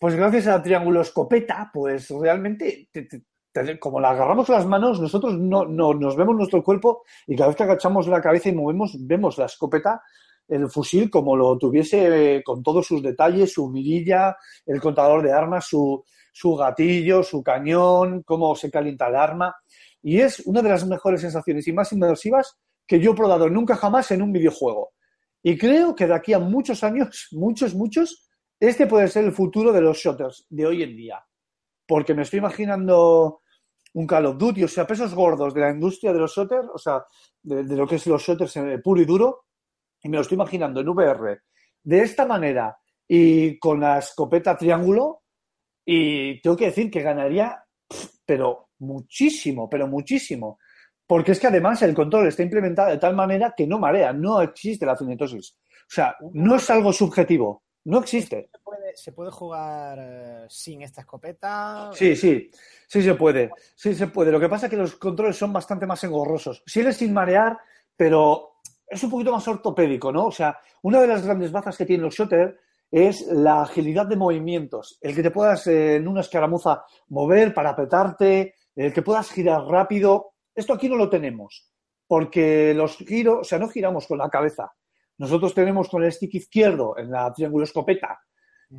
Pues gracias a la triángulo escopeta, pues realmente, te- te- como la agarramos las manos, nosotros no, no- nos vemos nuestro cuerpo y cada vez que agachamos la cabeza y movemos, vemos la escopeta, el fusil, como lo tuviese eh, con todos sus detalles, su mirilla, el contador de armas, su, su gatillo, su cañón, cómo se calienta el arma. Y es una de las mejores sensaciones y más inmersivas que yo he probado nunca jamás en un videojuego. Y creo que de aquí a muchos años, muchos, muchos, este puede ser el futuro de los shooters de hoy en día. Porque me estoy imaginando un Call of Duty, o sea, pesos gordos de la industria de los shooters, o sea, de, de lo que es los shooters puro y duro, y me lo estoy imaginando en VR de esta manera y con la escopeta triángulo, y tengo que decir que ganaría, pero muchísimo, pero muchísimo. Porque es que además el control está implementado de tal manera que no marea, no existe la cinetosis. O sea, no es algo subjetivo, no existe. ¿Se puede, se puede jugar eh, sin esta escopeta? Sí, sí, sí se puede, sí se puede. Lo que pasa es que los controles son bastante más engorrosos. Sigues sin marear, pero es un poquito más ortopédico, ¿no? O sea, una de las grandes bazas que tienen los shooters es la agilidad de movimientos, el que te puedas eh, en una escaramuza mover para apretarte, el que puedas girar rápido. Esto aquí no lo tenemos, porque los giros, o sea, no giramos con la cabeza. Nosotros tenemos con el stick izquierdo en la triángulo escopeta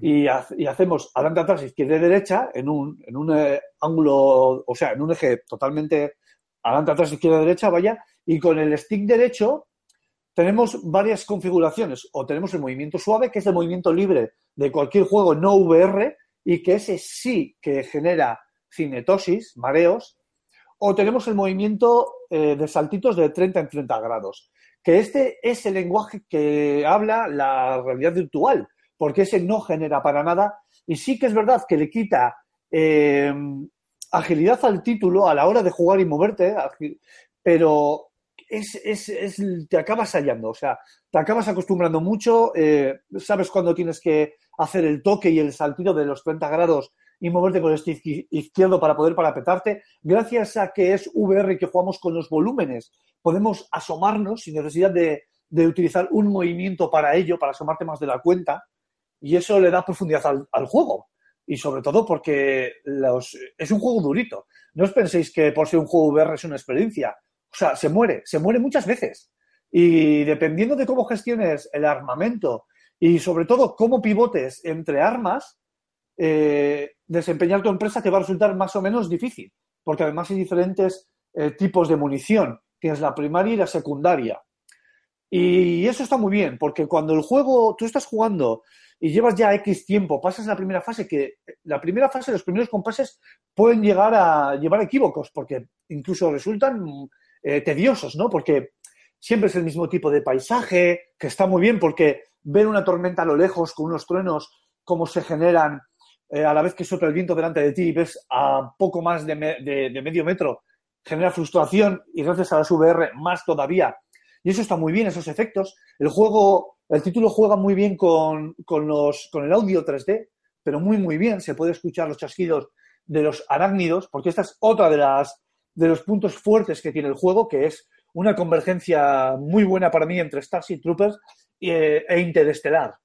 y hacemos adelante, atrás, izquierda y derecha en un, en un eh, ángulo, o sea, en un eje totalmente adelante, atrás, izquierda, derecha, vaya, y con el stick derecho tenemos varias configuraciones. O tenemos el movimiento suave, que es el movimiento libre de cualquier juego no VR y que ese sí que genera cinetosis, mareos. O tenemos el movimiento eh, de saltitos de 30 en 30 grados, que este es el lenguaje que habla la realidad virtual, porque ese no genera para nada. Y sí que es verdad que le quita eh, agilidad al título a la hora de jugar y moverte, pero es, es- es- te acabas hallando, o sea, te acabas acostumbrando mucho, eh, sabes cuándo tienes que hacer el toque y el saltito de los 30 grados y moverte con el izquierdo para poder parapetarte. Gracias a que es VR que jugamos con los volúmenes, podemos asomarnos sin necesidad de, de utilizar un movimiento para ello, para asomarte más de la cuenta, y eso le da profundidad al, al juego. Y sobre todo porque los, es un juego durito. No os penséis que por ser un juego VR es una experiencia. O sea, se muere, se muere muchas veces. Y dependiendo de cómo gestiones el armamento y sobre todo cómo pivotes entre armas, eh, desempeñar tu empresa te va a resultar más o menos difícil. Porque además hay diferentes eh, tipos de munición. Tienes la primaria y la secundaria. Y eso está muy bien, porque cuando el juego, tú estás jugando y llevas ya X tiempo, pasas la primera fase, que la primera fase, los primeros compases pueden llegar a llevar equívocos, porque incluso resultan eh, tediosos, ¿no? Porque siempre es el mismo tipo de paisaje, que está muy bien, porque ver una tormenta a lo lejos con unos truenos, cómo se generan eh, a la vez que sopla el viento delante de ti y ves a poco más de, me- de- de medio metro, genera frustración y gracias a las VR más todavía. Y eso está muy bien, esos efectos. El juego, el título juega muy bien con, con el audio 3D, pero muy, muy bien. Se puede escuchar los chasquidos de los arácnidos, porque esta es otra de las de los puntos fuertes que tiene el juego, que es una convergencia muy buena para mí entre Starship Troopers eh, e Interestelar.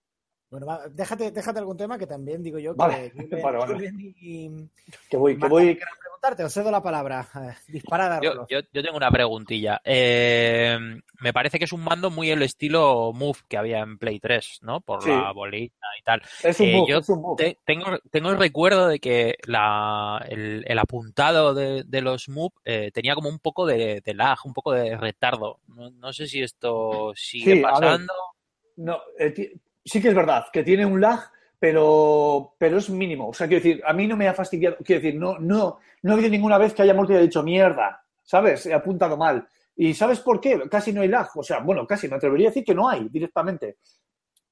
Bueno, va, déjate, déjate algún tema que también digo yo que Vale, Julen- vale, vale. Julen y- Que voy, que voy. preguntarte, os cedo la palabra. Eh, Disparad a Yo, yo, yo tengo una preguntilla. Eh, me parece que es un mando muy el estilo Move que había en Play 3, ¿no? Por Sí. la bolita y tal. Es un Eh, bug, yo es un. Te- tengo, tengo el recuerdo de que la, el, el apuntado de, de los Move eh, tenía como un poco de, de lag, un poco de retardo. No, no sé si esto sigue Sí, a ver. pasando. No, eh, sí que es verdad que tiene un lag, pero, pero es mínimo. O sea, quiero decir, a mí no me ha fastidiado. Quiero decir, no, no, no ha habido ninguna vez que haya muerto y haya dicho mierda, ¿sabes? He apuntado mal. ¿Y sabes por qué? Casi no hay lag. O sea, bueno, casi me atrevería a decir que no hay directamente.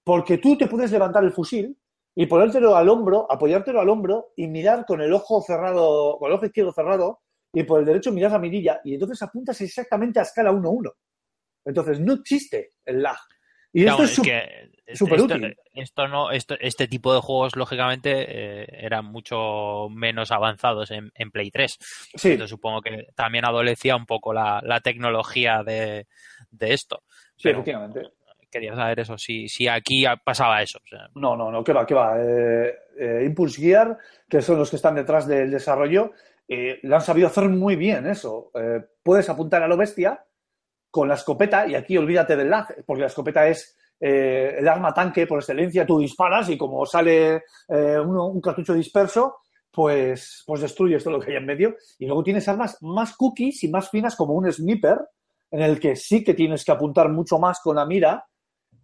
Porque tú te puedes levantar el fusil y ponértelo al hombro, apoyártelo al hombro y mirar con el ojo cerrado, con el ojo izquierdo cerrado y por el derecho mirar la mirilla y entonces apuntas exactamente a escala 1-1. Entonces no existe el lag. Y Claro, esto es, es que súper esto, útil. esto no, esto, este tipo de juegos, lógicamente, eh, eran mucho menos avanzados en, en Play 3. Sí, Entonces supongo que también adolecía un poco la, la tecnología de, de esto. sí, Pero efectivamente. quería saber eso, si, si aquí pasaba eso. o sea, No, no, no, que va, que va. Eh, eh, Impulse Gear, que son los que están detrás del desarrollo, eh, lo han sabido hacer muy bien eso. Eh, puedes apuntar a lo bestia con la escopeta, y aquí olvídate del lag, porque la escopeta es eh, el arma tanque por excelencia, tú disparas y como sale eh, un cartucho disperso, pues, pues destruyes todo lo que hay en medio. Y luego tienes armas más cookies y más finas como un sniper, en el que sí que tienes que apuntar mucho más con la mira.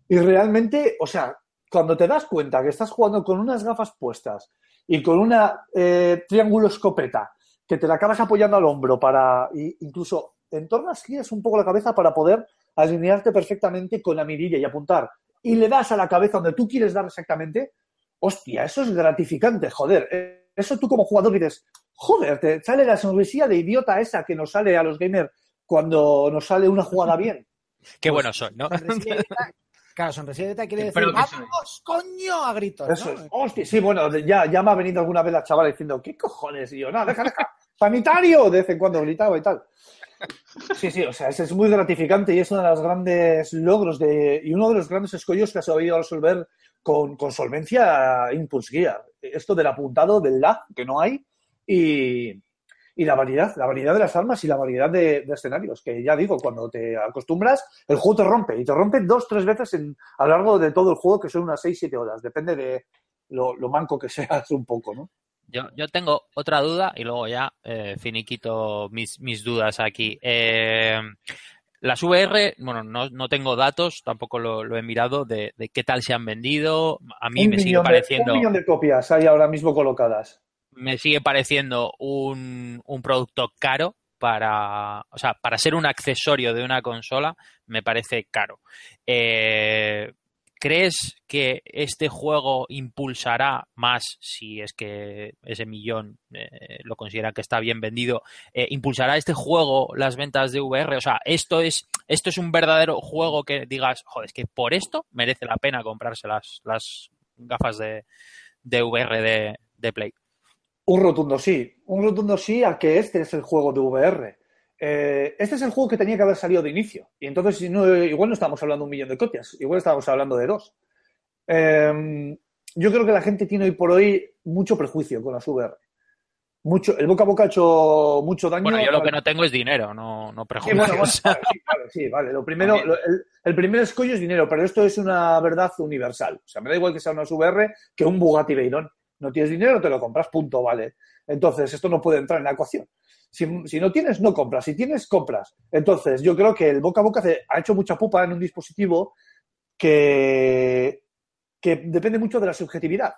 Y realmente, o sea, cuando te das cuenta que estás jugando con unas gafas puestas y con una eh, triángulo escopeta que te la acabas apoyando al hombro para incluso entornas giras un poco la cabeza para poder alinearte perfectamente con la mirilla y apuntar y le das a la cabeza donde tú quieres dar exactamente, hostia, eso es gratificante, joder. Eh, Eso tú como jugador dices, joder, te sale la sonrisilla de idiota esa que nos sale a los gamers cuando nos sale una jugada bien. Qué Pues, bueno soy, ¿no? Claro, sonrisilleta quiere decir. ¡vamos, coño! a gritos, Eso ¿no? es. Hostia, sí, bueno, ya, ya me ha venido alguna vez la chavala diciendo, ¿qué cojones? Y yo, no, deja, deja, sanitario, de vez en cuando gritaba y tal. Sí, sí, o sea, es, muy gratificante y es uno de los grandes logros de, y uno de los grandes escollos que ha sabido resolver con, con solvencia Impulse Gear. Esto del apuntado, del lag, que no hay, y, y la variedad, la variedad de las armas y la variedad de, de escenarios, que ya digo, cuando te acostumbras, el juego te rompe, y te rompe dos, tres veces en, a lo largo de todo el juego, que son unas seis, siete horas, depende de lo, lo manco que seas un poco, ¿no? Yo, yo tengo otra duda y luego ya eh, finiquito mis, mis dudas aquí. Eh, las VR, bueno, no, no tengo datos, tampoco lo, lo he mirado de, de qué tal se han vendido. A mí un, me sigue millón de, pareciendo, un millón de copias hay ahora mismo colocadas. me sigue pareciendo un, un producto caro para, o sea, para ser un accesorio de una consola, me parece caro. Eh, ¿Crees que este juego impulsará más, si es que ese millón eh, lo considera que está bien vendido, eh, impulsará este juego las ventas de VR? O sea, esto es, esto es un verdadero juego que digas, joder, es que por esto merece la pena comprarse las, gafas de, de VR de, de Play. Un rotundo sí, un rotundo sí a que este es el juego de VR. Eh, este es el juego que tenía que haber salido de inicio. Y entonces no, igual no estamos hablando de un millón de copias, igual estamos hablando de dos. Eh, yo creo que la gente tiene hoy por hoy mucho prejuicio con las VR. Mucho, el boca a boca ha hecho mucho daño. Bueno, yo lo que no tengo es dinero, no, no Sí, prejuicios. bueno, bueno, vale, sí, vale, sí, vale. Lo primero, lo- el, el primer escollo es dinero, pero esto es una verdad universal. O sea, me da igual que sea una VR que un Bugatti Veyron. No tienes dinero, te lo compras, punto, vale. Entonces, esto no puede entrar en la ecuación. Si, no tienes, no compras. Si tienes, compras. Entonces, yo creo que el boca a boca ha hecho mucha pupa en un dispositivo que, depende mucho de la subjetividad.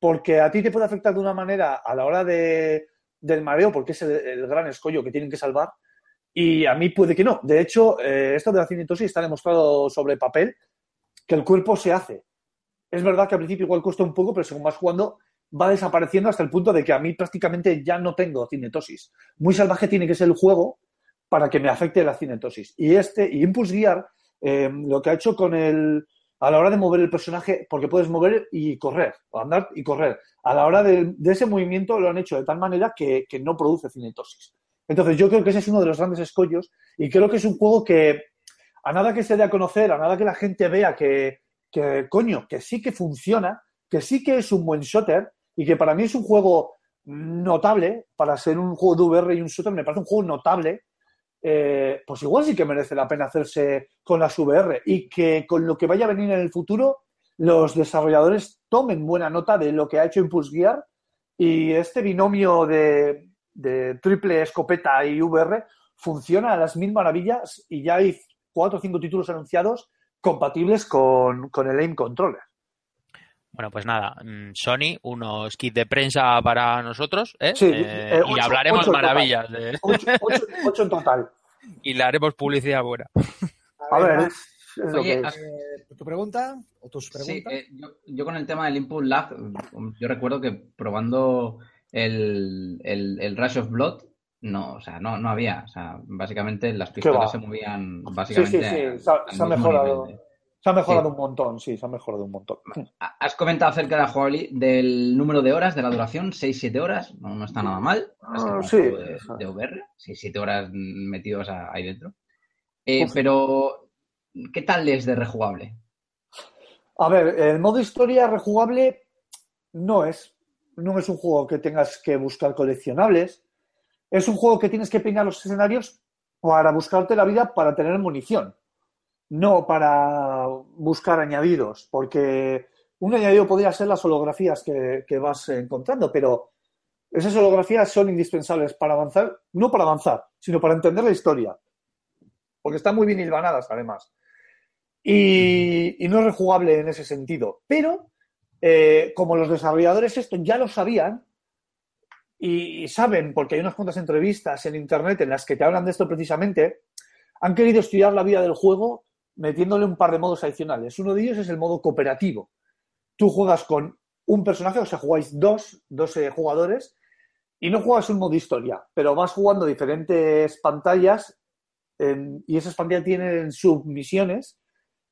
Porque a ti te puede afectar de una manera a la hora de, del mareo, porque es el, el gran escollo que tienen que salvar, y a mí puede que no. De hecho, eh, esto de la cinetosis está demostrado sobre papel que el cuerpo se hace. Es verdad que al principio igual cuesta un poco, pero según vas jugando va desapareciendo hasta el punto de que a mí prácticamente ya no tengo cinetosis. Muy salvaje tiene que ser el juego para que me afecte la cinetosis. Y este, y Impulse Gear, eh, lo que ha hecho con el, a la hora de mover el personaje, porque puedes mover y correr, o andar y correr. A la hora de, ese movimiento lo han hecho de tal manera que, que no produce cinetosis. Entonces yo creo que ese es uno de los grandes escollos y creo que es un juego que a nada que se dé a conocer, a nada que la gente vea que, que coño, que sí que funciona, que sí que es un buen shooter y que para mí es un juego notable para ser un juego de VR y un shooter, me parece un juego notable, eh, pues igual sí que merece la pena hacerse con las VR y que con lo que vaya a venir en el futuro los desarrolladores tomen buena nota de lo que ha hecho Impulse Gear y este binomio de, triple escopeta y VR funciona a las mil maravillas y ya hay cuatro o cinco títulos anunciados compatibles con el aim controller. Bueno, pues nada, mm, Sony, unos kits de prensa para nosotros, ¿eh? Sí, Eh, eh, y hablaremos ocho en total. maravillas de- Ocho, ocho- ocho en total. y le haremos publicidad buena. A ver, Max, es, es lo Oye, que es. has- ¿tu pregunta o tus Sí, preguntas? eh, yo, yo con el tema del Input Lag, yo recuerdo que probando el, el, el Rush of Blood, no, o sea, no, no había. O sea, básicamente las pistolas se movían Sí, básicamente sí, sí, al- se ha, al se ha mismo mejorado. nivel de- Se ha mejorado Sí. un montón, sí, se ha mejorado un montón. Ha- Has comentado acerca de la jugabilidad, del número de horas, de la duración, 6-7 horas, no, no está nada mal. Ah, sí. de, de VR, 6-7 horas metidos ahí dentro. Eh, pero, ¿qué tal es de rejugable? A ver, el modo historia rejugable no es. No es un juego que tengas que buscar coleccionables. Es un juego que tienes que peinar los escenarios para buscarte la vida para tener munición. No para buscar añadidos, porque un añadido podría ser las holografías que, vas encontrando, pero esas holografías son indispensables para avanzar, no para avanzar, sino para entender la historia. Porque están muy bien hilvanadas, además. Y, no es rejugable en ese sentido. Pero, eh, como los desarrolladores esto ya lo sabían, y saben, porque hay unas cuantas entrevistas en internet en las que te hablan de esto precisamente, han querido estudiar la vida del juego metiéndole un par de modos adicionales. Uno de ellos es el modo cooperativo. Tú juegas con un personaje, o sea, jugáis dos, dos eh, jugadores, y no juegas un modo historia, pero vas jugando diferentes pantallas y esas pantallas tienen submisiones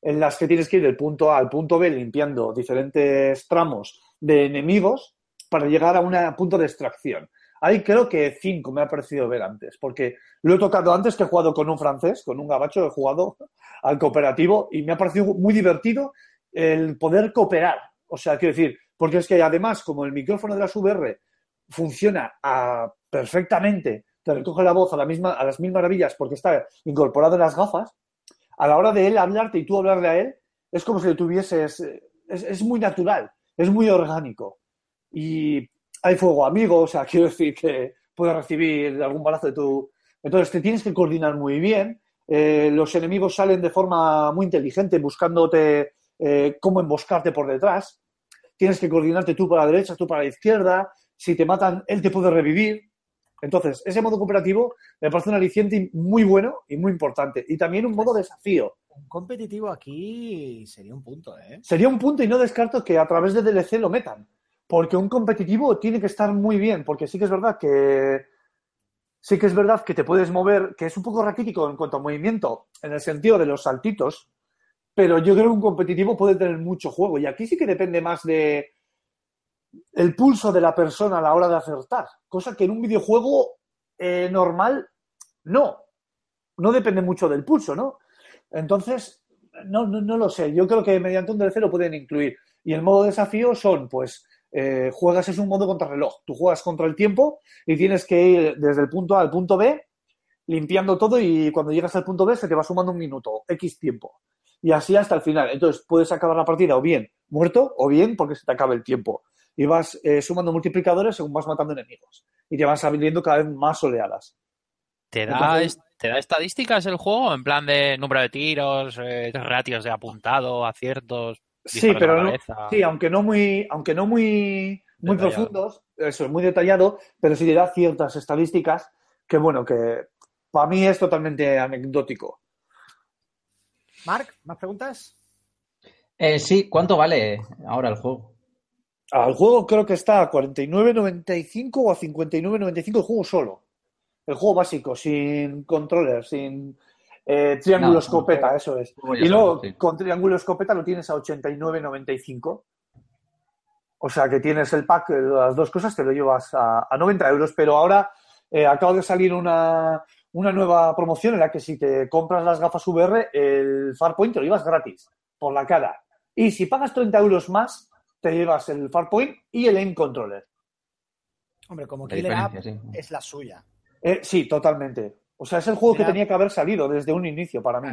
en las que tienes que ir del punto A al punto B limpiando diferentes tramos de enemigos para llegar a un punto de extracción. Ahí creo que cinco me ha parecido ver antes, porque lo he tocado antes que he jugado con un francés, con un gabacho, he jugado al cooperativo y me ha parecido muy divertido el poder cooperar. O sea, quiero decir, porque es que además, como el micrófono de las VR funciona perfectamente, te recoge la voz a, la misma, a las mil maravillas porque está incorporado en las gafas, a la hora de él hablarte y tú hablarle a él, es como si le tuvieses. eh, Es, es muy natural, es muy orgánico. Y hay fuego amigo, o sea, quiero decir que puedes recibir algún balazo de tu. Entonces te tienes que coordinar muy bien. eh, los enemigos salen de forma muy inteligente buscándote eh, cómo emboscarte por detrás. Tienes que coordinarte tú para la derecha, tú para la izquierda. Si te matan, él te puede revivir. Entonces, ese modo cooperativo me parece un aliciente muy bueno y muy importante. Y también un modo desafío. Un competitivo aquí sería un punto, ¿eh? Sería un punto y no descarto que a través de DLC lo metan. Porque un competitivo tiene que estar muy bien, porque sí que es verdad que sí que es verdad que te puedes mover, que es un poco raquítico en cuanto a movimiento, en el sentido de los saltitos, pero yo creo que un competitivo puede tener mucho juego. Y aquí sí que depende más de el pulso de la persona a la hora de acertar, cosa que en un videojuego eh, normal no. No depende mucho del pulso, ¿no? Entonces, no, no, no lo sé. Yo creo que mediante un DLC lo pueden incluir. Y el modo desafío son, pues, eh, juegas es un modo contrarreloj. Tú juegas contra el tiempo y tienes que ir desde el punto A al punto B limpiando todo y cuando llegas al punto B se te va sumando un minuto, X tiempo. Y así hasta el final. Entonces puedes acabar la partida o bien muerto o bien porque se te acaba el tiempo. y vas eh, sumando multiplicadores según vas matando enemigos. Y te van saliendo cada vez más oleadas. ¿Te da, Entonces- ¿Te da estadísticas el juego? En plan de número de tiros, eh, ratios de apuntado, aciertos. Sí, pero no, sí, aunque no muy, aunque no muy, muy Detallado. profundos, eso es muy detallado, pero sí te da ciertas estadísticas que, bueno, que para mí es totalmente anecdótico. Marc, ¿más preguntas? Eh, sí, ¿cuánto vale ahora el juego? Al juego creo que está a 49.95 o a 59.95 el juego solo. El juego básico, sin controller, sin eh, triángulo No, escopeta, no, eso es. Y luego sí. con triángulo escopeta lo tienes a 89.95. O sea que tienes el pack, eh, las dos cosas, te lo llevas a, a 90 euros. Pero ahora eh, acaba de salir una, una nueva promoción en la que si te compras las gafas VR, el Farpoint te lo llevas gratis, por la cara. Y si pagas 30 euros más, te llevas el Farpoint y el Aim Controller. Hombre, como La Killer App sí. es la suya. Eh, sí, totalmente. O sea, es el juego que tenía que haber salido desde un inicio para mí.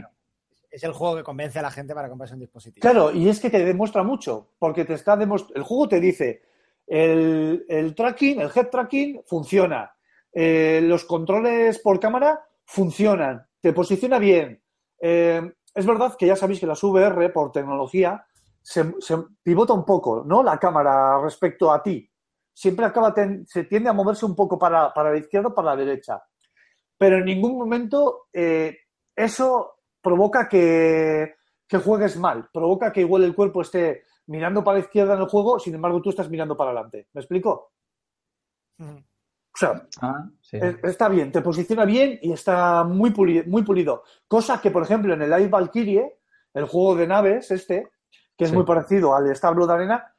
Es el juego que convence a la gente para comprarse un dispositivo. Claro, y es que te demuestra mucho, porque te está demostra- el juego te dice, el, el tracking, el head tracking funciona, eh, los controles por cámara funcionan, te posiciona bien. Eh, es verdad que ya sabéis que las VR por tecnología se, se pivota un poco, ¿no? La cámara respecto a ti. Siempre acaba, ten- se tiende a moverse un poco para, para la izquierda o para la derecha. Pero en ningún momento eh, eso provoca que, que juegues mal, provoca que igual el cuerpo esté mirando para la izquierda en el juego, sin embargo tú estás mirando para adelante. ¿Me explico? O sea, Ah, sí. está bien, te posiciona bien y está muy pulido, muy pulido. Cosa que, por ejemplo, en el Live Valkyrie, el juego de naves este, que es Sí. muy parecido al Star Blood Arena,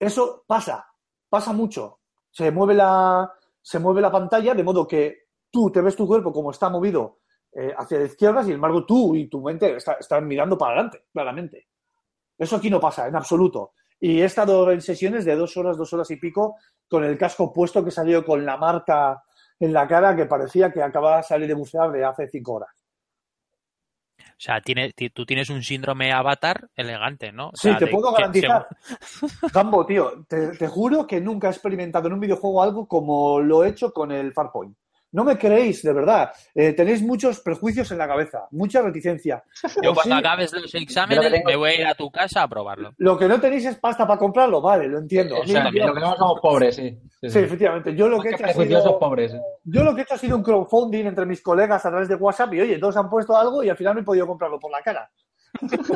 eso pasa, pasa mucho. Se mueve la, se mueve la pantalla de modo que tú te ves tu cuerpo como está movido eh, hacia la izquierda, sin embargo tú y tu mente está- están mirando para adelante, claramente. Eso aquí no pasa, en absoluto. Y he estado en sesiones de dos horas, dos horas y pico, con el casco puesto que salió con la marca en la cara que parecía que acababa de salir de bucear de hace cinco horas. O sea, tiene, ti- tú tienes un síndrome avatar elegante, ¿no? O Sí, te de- puedo garantizar. Gambo, tío, te, te juro que nunca he experimentado en un videojuego algo como lo he hecho con el Farpoint. No me creéis, de verdad. Eh, tenéis muchos prejuicios en la cabeza, mucha reticencia. Yo O cuando sí, acabes los exámenes tengo- me voy a ir a tu casa a probarlo. Lo que no tenéis es pasta para comprarlo, vale, lo entiendo. O sea, también lo que no somos pobres, sí. Sí, sí, sí. efectivamente. Yo lo que he hecho ha sido... pobres. eh. Yo lo que he hecho ha sido un crowdfunding entre mis colegas a través de WhatsApp y oye, todos han puesto algo y al final no he podido comprarlo por la cara.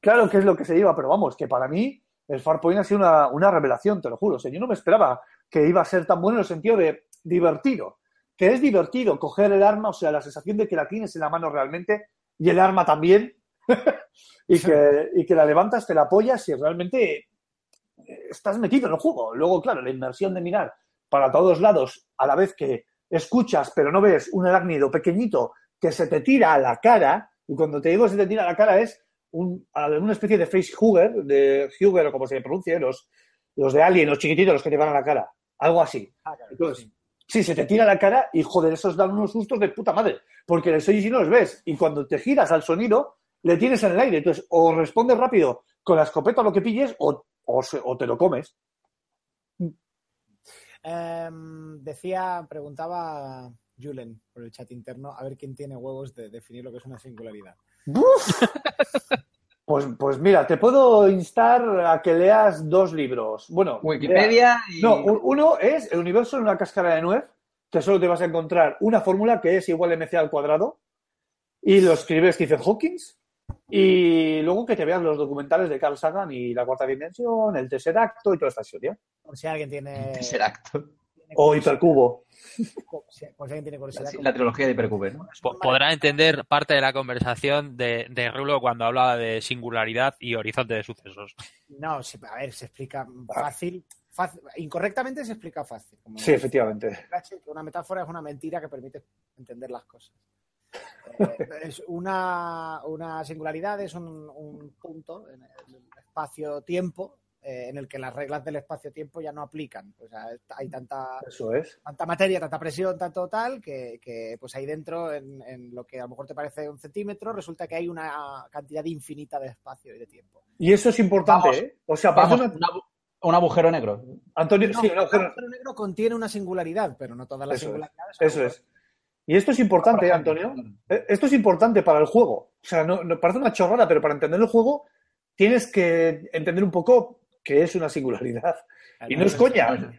claro que es lo que se lleva, pero vamos, que para mí el Farpoint ha sido una, una revelación, te lo juro. O sea, yo no me esperaba que iba a ser tan bueno en el sentido de divertido. Que es divertido coger el arma, o sea, la sensación de que la tienes en la mano realmente y el arma también. y, que, y que la levantas, te la apoyas y realmente eh, estás metido en el juego. Luego, claro, la inmersión de mirar para todos lados a la vez que escuchas, pero no ves un arácnido pequeñito que se te tira a la cara, y cuando te digo se te tira a la cara es un- una especie de facehugger, de Hugger o como se pronuncie, los, los de Alien, los chiquititos, los que te van a la cara. Algo así. Ah, claro, Entonces, sí. Sí, se te tira la cara y joder, esos dan unos sustos de puta madre, porque les oyes y no los ves. Y cuando te giras al sonido, le tienes en el aire. Entonces, o respondes rápido con la escopeta a lo que pilles, o, o, se- o te lo comes. Em, decía, preguntaba Julen por el chat interno, a ver quién tiene huevos de definir lo que es una singularidad. Pues, pues mira, te puedo instar a que leas dos libros. Bueno, Wikipedia y... No, uno es el universo en una cáscara de nuez, que solo te vas a encontrar una fórmula que es igual a mc al cuadrado, y lo escribe Stephen Hawking, y luego que te veas los documentales de Carl Sagan y la cuarta dimensión, el tercer acto y toda esta historia. Por si alguien tiene. Tercer acto. O Hipercubo. si alguien tiene curiosidad. La trilogía de. Po- Podrá entender parte de la conversación de, de Rulo cuando hablaba de singularidad y horizonte de sucesos. No, a ver, se explica fácil. fácil- incorrectamente se explica fácil. como Sí, efectivamente. Una metáfora es una mentira que permite entender las cosas. Eh, es una, una singularidad es un, un punto en el espacio-tiempo eh, en el que las reglas del espacio-tiempo ya no aplican. O sea, hay tanta, Eso es. tanta materia, tanta presión, tanto tal, que, que, pues ahí dentro, en, en lo que a lo mejor te parece un centímetro, resulta que hay una cantidad infinita de espacio y de tiempo. Y eso es importante, Vamos. ¿eh? O sea, Vamos, una- una, Un agujero negro. Antonio, No, sí, un el agujero- agujero negro contiene una singularidad, pero no todas las Eso es, singularidades. Eso es. Y esto es importante, ¿eh, Antonio. Eh, Esto es importante para el juego. O sea, no, no- parece una chorrada, pero para entender el juego tienes que entender un poco qué es una singularidad. Y no es coña.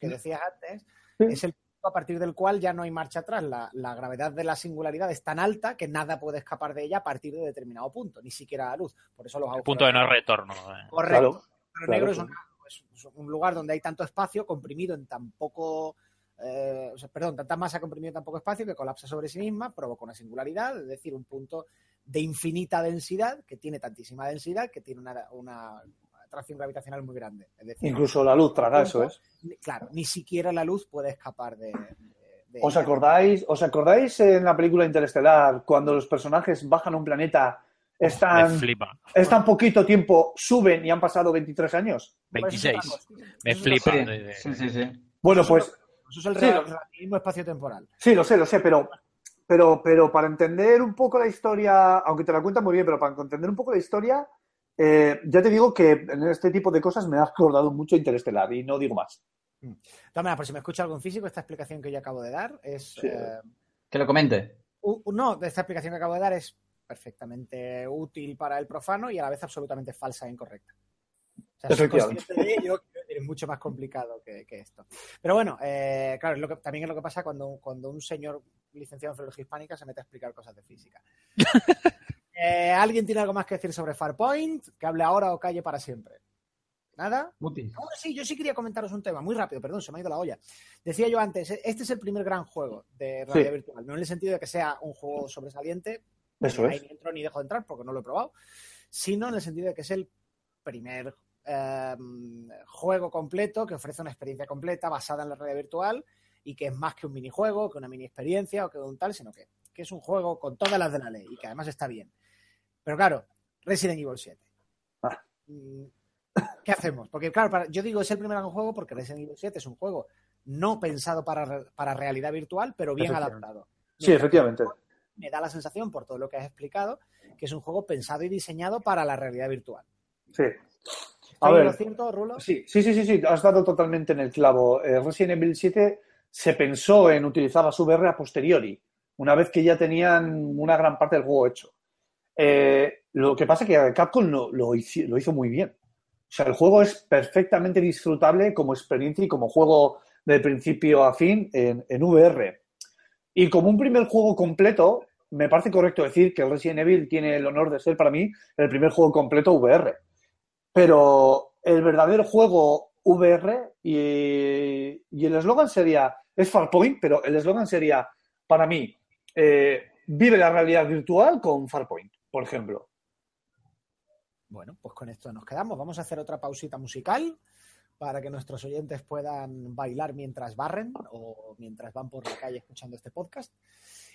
Que decías antes, es el punto a partir del cual ya no hay marcha atrás. La, la gravedad de la singularidad es tan alta que nada puede escapar de ella a partir de determinado punto, ni siquiera la luz. Por eso los El punto de no retorno. eh. Correcto. Claro, negro es, claro. una- es- es un lugar donde hay tanto espacio comprimido en tan poco. eh, o sea, perdón, tanta masa comprimida en tan poco espacio que colapsa sobre sí misma, provoca una singularidad, es decir, un punto de infinita densidad, que tiene tantísima densidad, que tiene una, una atracción gravitacional muy grande. Es decir, Incluso la luz traga eso, es. Claro, ni siquiera la luz puede escapar de. de- ¿Os acordáis, ¿Os acordáis en la película Interestelar cuando los personajes bajan a un planeta, Me están, flipa. están poquito tiempo, suben y han pasado 23 años? Pues eso es 26. otra cosa. Me flipa. Sí, sí, sí. Bueno, Eso pues Eso es el Sí, relativismo espacio-temporal. Sí, lo sé, lo sé, pero, pero, pero para entender un poco la historia, aunque te la cuentan muy bien, pero para entender un poco la historia, eh, ya te digo que en este tipo de cosas me ha acordado mucho Interestelar y no digo más. De todas maneras, por si me escucha algún físico, esta explicación que yo acabo de dar es. Sí. eh, Que lo comente. u- no, esta explicación que acabo de dar es perfectamente útil para el profano y a la vez absolutamente falsa e incorrecta. O sea, soy Efectivamente. consciente de ello, es mucho más complicado que, que esto. Pero bueno, eh, claro, es lo que, también es lo que pasa cuando, cuando un señor licenciado en filología hispánica se mete a explicar cosas de física. Eh, ¿Alguien tiene algo más que decir sobre Farpoint? Que hable ahora o calle para siempre. ¿Nada? Mutis. Sí, yo sí quería comentaros un tema, muy rápido, perdón, se me ha ido la olla. Decía yo antes, este es el primer gran juego de realidad Sí. virtual, no en el sentido de que sea un juego sobresaliente, Eso ahí es. ni entro ni dejo de entrar porque no lo he probado, sino en el sentido de que es el primer eh, juego completo que ofrece una experiencia completa basada en la realidad virtual y que es más que un minijuego, que una mini experiencia o que un tal, sino que, que es un juego con todas las de la ley y que además está bien. Pero claro, Resident Evil 7. Ah. Mm, ¿Qué hacemos? Porque claro, para- yo digo es el primer gran juego porque Resident Evil 7 es un juego no pensado para, para realidad virtual, pero bien adaptado. Sí, efectivamente. me da la sensación, por todo lo que has explicado, que es un juego pensado y diseñado para la realidad virtual. Sí. ¿Estoy A ver, lo cierto, Rulo? Sí, sí, sí, sí, sí, has dado totalmente en el clavo. Eh, Resident Evil 7 se pensó en utilizar las VR a posteriori, una vez que ya tenían una gran parte del juego hecho. Eh, lo que pasa es que Capcom lo, lo hizo muy bien. O sea, el juego es perfectamente disfrutable como experiencia y como juego de principio a fin en, en VR. Y como un primer juego completo, me parece correcto decir que Resident Evil tiene el honor de ser para mí el primer juego completo VR. Pero el verdadero juego VR y, y el eslogan sería, es Farpoint, pero el eslogan sería, para mí, eh, vive la realidad virtual con Farpoint, por ejemplo. Bueno, pues con esto nos quedamos. Vamos a hacer otra pausita musical para que nuestros oyentes puedan bailar mientras barren o mientras van por la calle escuchando este podcast.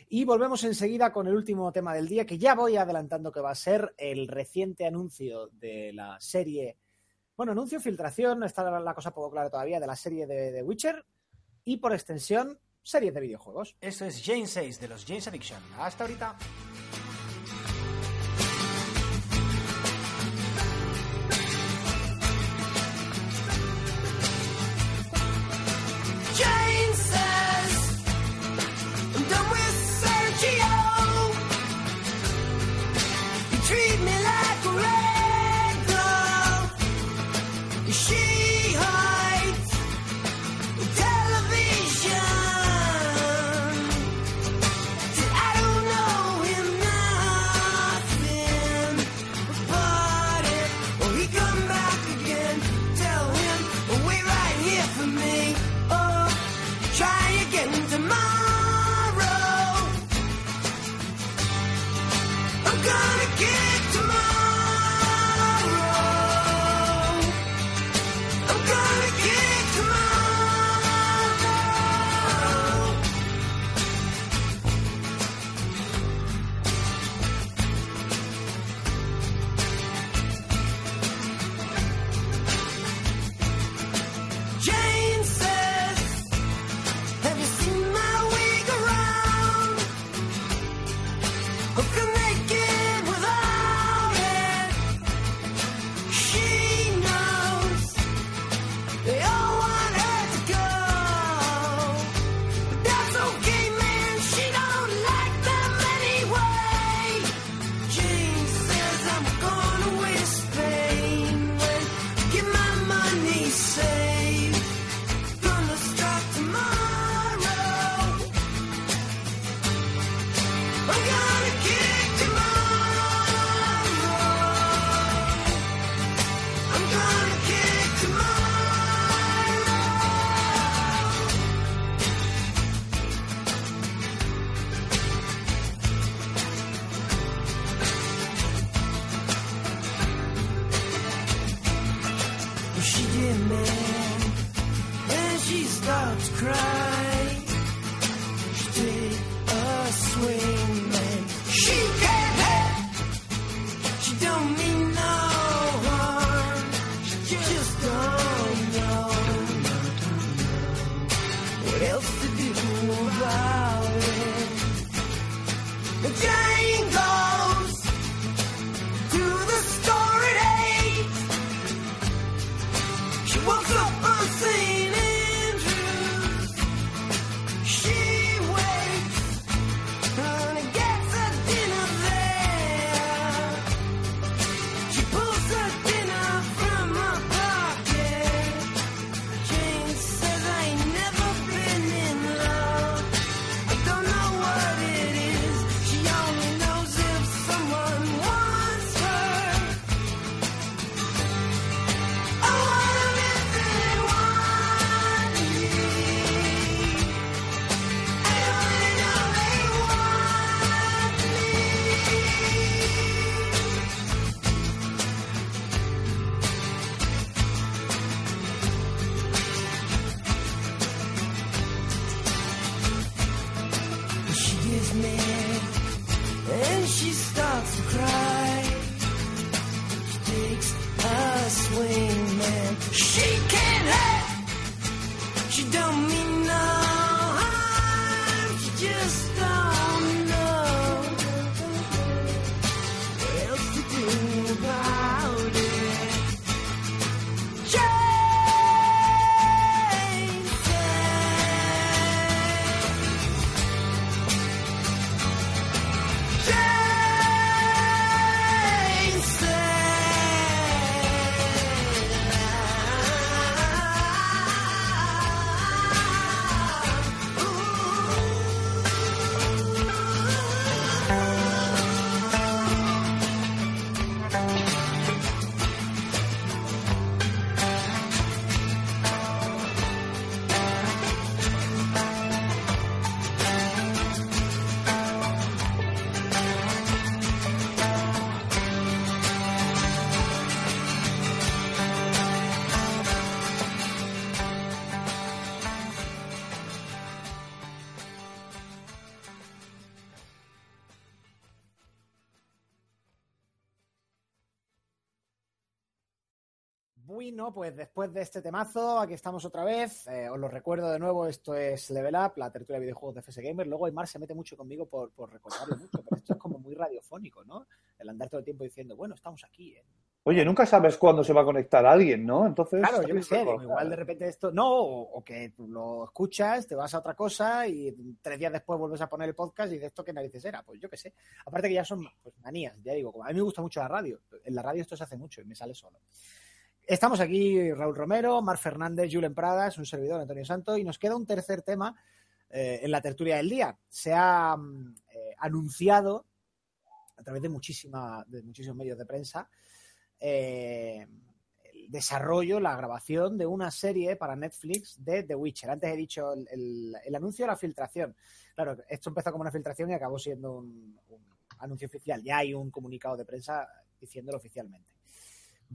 Y volvemos enseguida con el último tema del día, que ya voy adelantando que va a ser el reciente anuncio de la serie. Bueno, anuncio, filtración, está la cosa poco clara todavía, de la serie de, de Witcher y por extensión, series de videojuegos. Esto es Jane 6 de los James Addiction. Hasta ahorita. Bueno, pues después de este temazo, aquí estamos otra vez. Eh, os lo recuerdo de nuevo, esto es Level Up, la tertulia de videojuegos de FS Gamer. Luego Aymar se mete mucho conmigo por, por recordarlo mucho, pero esto es como muy radiofónico, ¿no? El andar todo el tiempo diciendo, bueno, estamos aquí. ¿eh? Oye, nunca sabes cuándo se va a conectar alguien, ¿no? Entonces. Claro, yo qué sé, digo, igual de repente esto, no, o, o que tú lo escuchas, te vas a otra cosa y tres días después vuelves a poner el podcast y dices, ¿esto qué narices era? Pues yo qué sé. Aparte que ya son pues, manías, ya digo, a mí me gusta mucho la radio, en la radio esto se hace mucho y me sale solo. Estamos aquí Raúl Romero, Mar Fernández, Julen Pradas, un servidor, Antonio Santo, y nos queda un tercer tema eh, en la tertulia del día. Se ha mm, eh, anunciado a través de, muchísima, de muchísimos medios de prensa eh, el desarrollo, la grabación de una serie para Netflix de The Witcher. Antes he dicho el, anuncio de la filtración. Claro, esto empezó como una filtración y acabó siendo un, un anuncio oficial. Ya hay un comunicado de prensa diciéndolo oficialmente.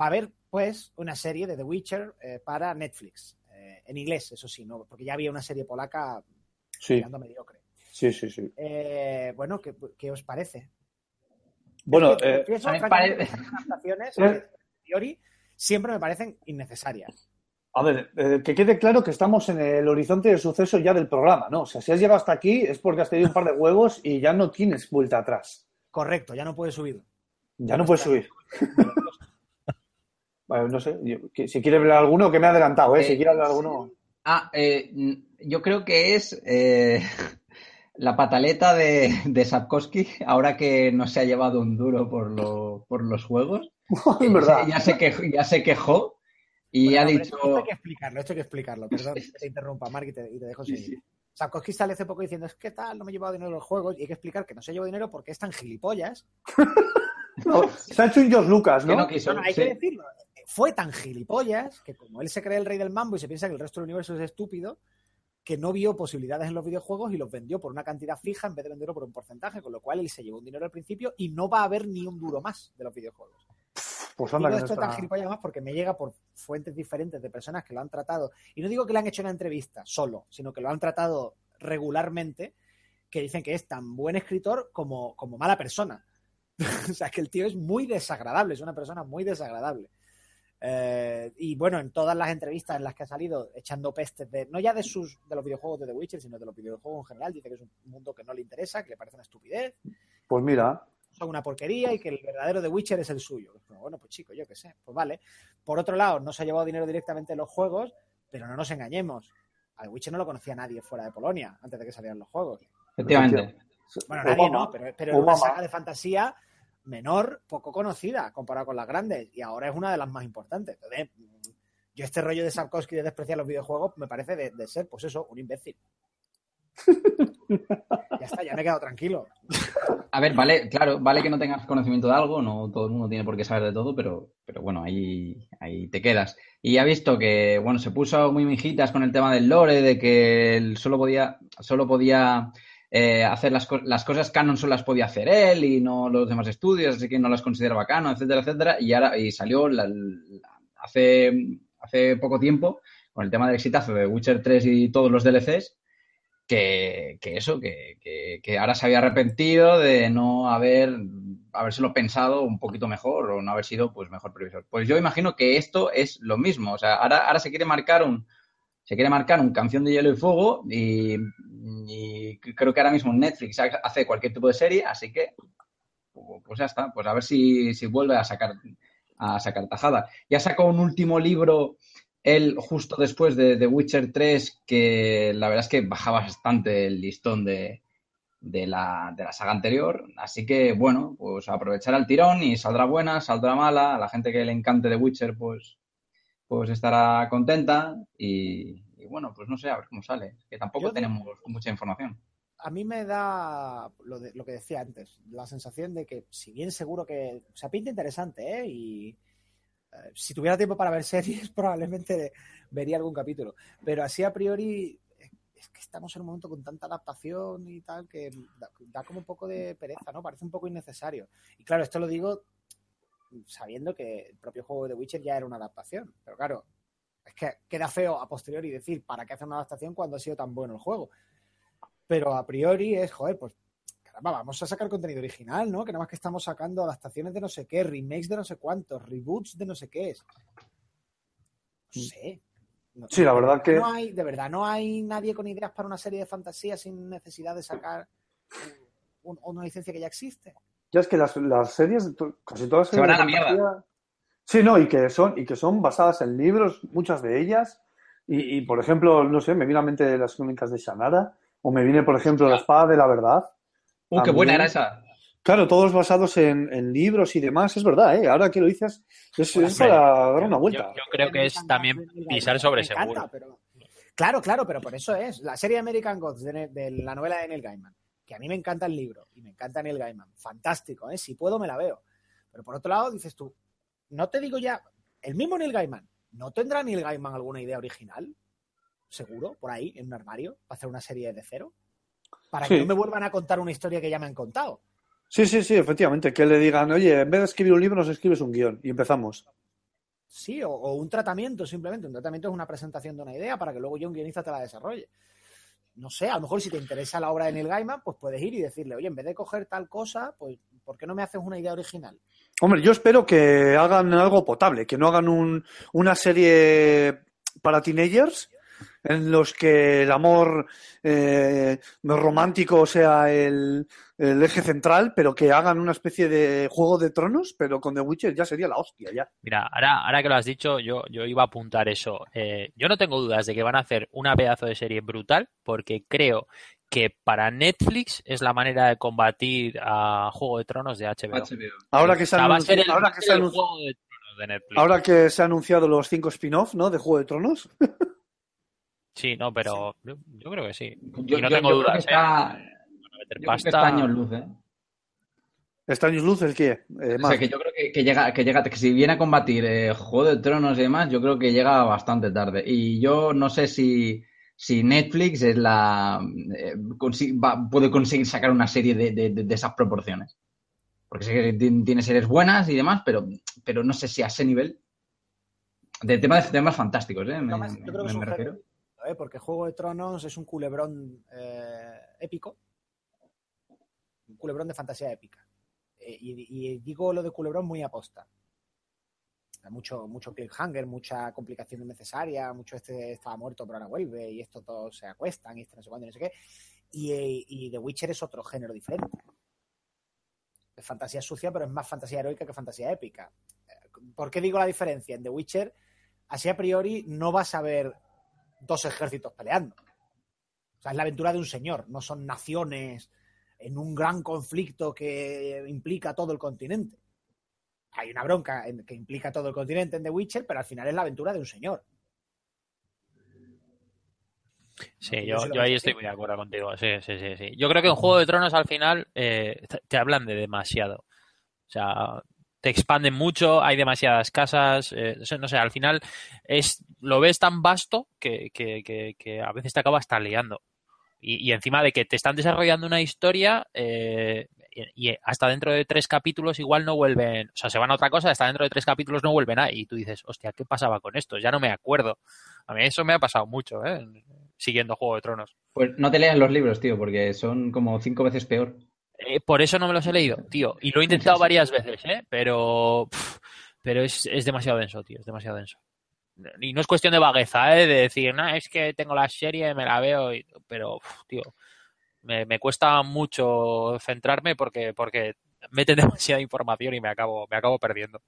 Va a haber, pues, una serie de The Witcher eh, para Netflix. Eh, en inglés, eso sí, ¿no? Porque ya había una serie polaca Sí, mediocre. sí, sí, sí. Eh, bueno, ¿qué, qué os parece? Bueno, Es que, eh, confieso, a pare- adaptaciones, Eh. a priori, siempre me parecen innecesarias. a ver, eh, que quede claro que estamos en el horizonte de suceso ya del programa, ¿no? O sea, si has llegado hasta aquí es porque has tenido un par de huevos y ya no tienes vuelta atrás. Correcto, ya no puedes subir. Ya no puedes subir. Bueno, no sé, yo- que- si quiere hablar alguno, que me ha adelantado, ¿eh? Si Eh, quiere hablar alguno. Ah, eh, yo creo que es eh, la pataleta de, de Sapkowski, ahora que no se ha llevado un duro por, lo- por los juegos. es verdad. Ya se, quejó, ya se quejó y Bueno, ha dicho... Esto hay que explicarlo, esto hay que explicarlo. Perdón que te interrumpa, Mark, y te, y te dejo seguir. sí. Sapkowski sale hace poco diciendo, es que tal, no me he llevado dinero de los juegos. Y hay que explicar que no se llevó dinero porque es tan gilipollas. No, se ha hecho un George Lucas, que ¿no? no quiso, No, no, hay sí. que decirlo. Fue tan gilipollas que como él se cree el rey del mambo y se piensa que el resto del universo es estúpido, que no vio posibilidades en los videojuegos y los vendió por una cantidad fija en vez de venderlo por un porcentaje, con lo cual él se llevó un dinero al principio y no va a haber ni un duro más de los videojuegos. Pues anda Digo que no esto tan gilipollas más porque me llega por fuentes diferentes de personas que lo han tratado. Y no digo que le han hecho una entrevista solo, sino que lo han tratado regularmente, que dicen que es tan buen escritor como, como mala persona. o sea, que el tío es muy desagradable, es una persona muy desagradable. Eh, y bueno, en todas las entrevistas en las que ha salido echando pestes de, no ya de sus de los videojuegos de The Witcher, sino de los videojuegos en general, dice que es un mundo que no le interesa, que le parece una estupidez, Pues mira, son una porquería y que el verdadero The Witcher es el suyo. Pero bueno, pues chico, yo qué sé, pues vale. Por otro lado, no se ha llevado dinero directamente en los juegos, pero no nos engañemos. Al Witcher no lo conocía nadie fuera de Polonia antes de que salieran los juegos. Efectivamente. Bueno, nadie no, pero, pero una saga de fantasía menor, poco conocida, comparado con las grandes, y ahora es una de las más importantes. Entonces, yo este rollo de Sapkowski de despreciar los videojuegos me parece de, de ser, pues eso, un imbécil. ya está, ya me he quedado tranquilo. A ver, vale, claro, vale que no tengas conocimiento de algo, no todo el mundo tiene por qué saber de todo, pero, pero bueno, ahí, ahí te quedas. Y ha visto que, bueno, se puso muy mijitas con el tema del lore, de que él solo podía, solo podía eh, hacer las, las cosas canon, solo las podía hacer él y no los demás estudios, así que no las consideraba canon, etcétera, etcétera. Y ahora, y salió hace, hace poco tiempo con el tema del exitazo de Witcher 3 y todos los DLCs, que, que eso, que, que- que ahora se había arrepentido de no haber habérselo pensado un poquito mejor o no haber sido pues mejor previsor. Pues yo imagino que esto es lo mismo. O sea, ahora, ahora se quiere marcar un se quiere marcar un canción de hielo y fuego y, creo que ahora mismo Netflix hace cualquier tipo de serie, así que pues ya está, pues a ver si, si vuelve a sacar a sacar tajada. Ya sacó un último libro él justo después de The Witcher 3, que la verdad es que baja bastante el listón de, de, la, de la saga anterior. Así que, bueno, pues aprovechar el tirón y saldrá buena, saldrá mala. A la gente que le encante The Witcher, pues, pues estará contenta. Y, y bueno, pues no sé, a ver cómo sale. Que tampoco Yo tenemos mucha información. a mí me da lo, de- lo que decía antes, la sensación de que, si bien seguro que. O sea, pinta interesante, ¿eh? Y eh, si tuviera tiempo para ver series, probablemente vería algún capítulo. Pero así a priori, es que estamos en un momento con tanta adaptación y tal que da, da como un poco de pereza, ¿no? Parece un poco innecesario. Y claro, esto lo digo sabiendo que el propio juego de Witcher ya era una adaptación. Pero claro, es que queda feo a posteriori decir para qué hacer una adaptación cuando ha sido tan bueno el juego. Pero a priori es, joder, pues caramba, vamos a sacar contenido original, ¿no? Que nada más que estamos sacando adaptaciones de no sé qué, remakes de no sé cuántos, reboots de no sé qué es. No sé. No- Sí, la verdad que- No hay, de verdad, no hay nadie con ideas para una serie de fantasía sin necesidad de sacar un- una licencia que ya existe. Ya es que las, las series, casi todas las Se van series a la mierda. Sí, no, y que son, y que son basadas en libros, muchas de ellas. Y, y, por ejemplo, no sé, me viene a la mente las crónicas de Shannara, o me viene, por ejemplo, La Espada de la Verdad. ¡Uh, qué buena era esa! Claro, todos basados en, en libros y demás, es verdad, ¿eh? Ahora que lo dices, es, para dar una vuelta. yo creo que es también pisar sobre seguro. pero- Claro, claro, pero por eso es. La serie American Gods de la novela de Neil Gaiman, que a mí me encanta el libro y me encanta Neil Gaiman. Fantástico, ¿eh? Si puedo, me la veo. Pero por otro lado, dices tú, no te digo ya, el mismo Neil Gaiman, ¿no tendrá Neil Gaiman alguna idea original? Seguro, por ahí, en un armario, para hacer una serie de cero. Para que no me vuelvan a contar una historia que ya me han contado. Sí, sí, sí, efectivamente, que le digan, oye, en vez de escribir un libro, nos escribes un guion y empezamos. Sí, o, o un tratamiento, simplemente. Un tratamiento es una presentación de una idea para que luego yo, un guionista, te la desarrolle. No sé, a lo mejor si te interesa la obra de Neil Gaiman, pues puedes ir y decirle, oye, en vez de coger tal cosa, pues, ¿por qué no me haces una idea original? Hombre, yo espero que hagan algo potable, que no hagan un- una serie para teenagers en los que el amor eh, romántico sea el, el eje central, pero que hagan una especie de juego de tronos, pero con The Witcher ya sería la hostia, ya. Mira, ahora, ahora que lo has dicho, yo, yo iba a apuntar eso. Eh, yo no tengo dudas de que van a hacer una pedazo de serie brutal, porque creo que para Netflix es la manera de combatir a Juego de Tronos de HBO. Ahora que se O sea, han va a ser el, ahora va a que ser se han el anun- Juego de Tronos de Netflix. ahora que se han anunciado los cinco spin-off, ¿no? De Juego de Tronos. Sí, no, pero yo, yo creo que sí. Yo, y no yo- tengo yo creo dudas, que ¿eh? está, a meter yo creo que pasta. está años luz, ¿eh? ¿Extraños Luz el qué? Eh, O sea, que yo creo que, que llega, que llega, que si viene a combatir eh, Juego de Tronos y demás, yo creo que llega bastante tarde. Y yo no sé si, si Netflix es la eh, consi- va- puede conseguir sacar una serie de, de- de- de esas proporciones. Porque sé que ti- tiene series buenas y demás, pero, pero no sé si a ese nivel. De tema de temas fantásticos, ¿eh? Me, Yo creo que me- es un me refiero. ¿Eh? porque Juego de Tronos es un culebrón eh, épico. Un culebrón de fantasía épica. Eh, y, digo lo de culebrón muy aposta. Mucho, mucho cliffhanger, mucha complicación innecesaria, mucho este estaba muerto pero ahora vuelve y esto todos se acuestan y este no sé cuándo y no sé qué. Y, y The Witcher es otro género diferente. Es fantasía sucia, pero es más fantasía heroica que fantasía épica. Eh, ¿Por qué digo la diferencia? En The Witcher así a priori no vas a ver dos ejércitos peleando. O sea, es la aventura de un señor, no son naciones en un gran conflicto que implica todo el continente. Hay una bronca en- que implica todo el continente en The Witcher, pero al final es la aventura de un señor. Sí, Yo yo, ahí estoy muy de acuerdo contigo. Sí, sí, sí, sí. Yo creo que en Juego de Tronos al final eh, te- hablan de demasiado. O sea, te expanden mucho, hay demasiadas casas. eh, no sé, al final es lo ves tan vasto que, que, que, que a veces te acaba hasta liando. Y, y encima de que te están desarrollando una historia eh, y, y hasta dentro de tres capítulos igual no vuelven, o sea, se van a otra cosa, hasta dentro de tres capítulos no vuelven a y tú dices, hostia, ¿qué pasaba con esto? Ya no me acuerdo. A mí eso me ha pasado mucho, ¿eh? Siguiendo Juego de Tronos. Pues no te leas los libros, tío, porque son como cinco veces peor. Eh, por eso no me los he leído, tío. Y lo he intentado varias veces, ¿eh? Pero, pero es, es demasiado denso, tío. Es demasiado denso. Y no es cuestión de vagueza, ¿eh? De decir, no, es que tengo la serie, me la veo, y- pero, tío, me, me cuesta mucho centrarme porque, porque meten demasiada información y me acabo, me acabo perdiendo.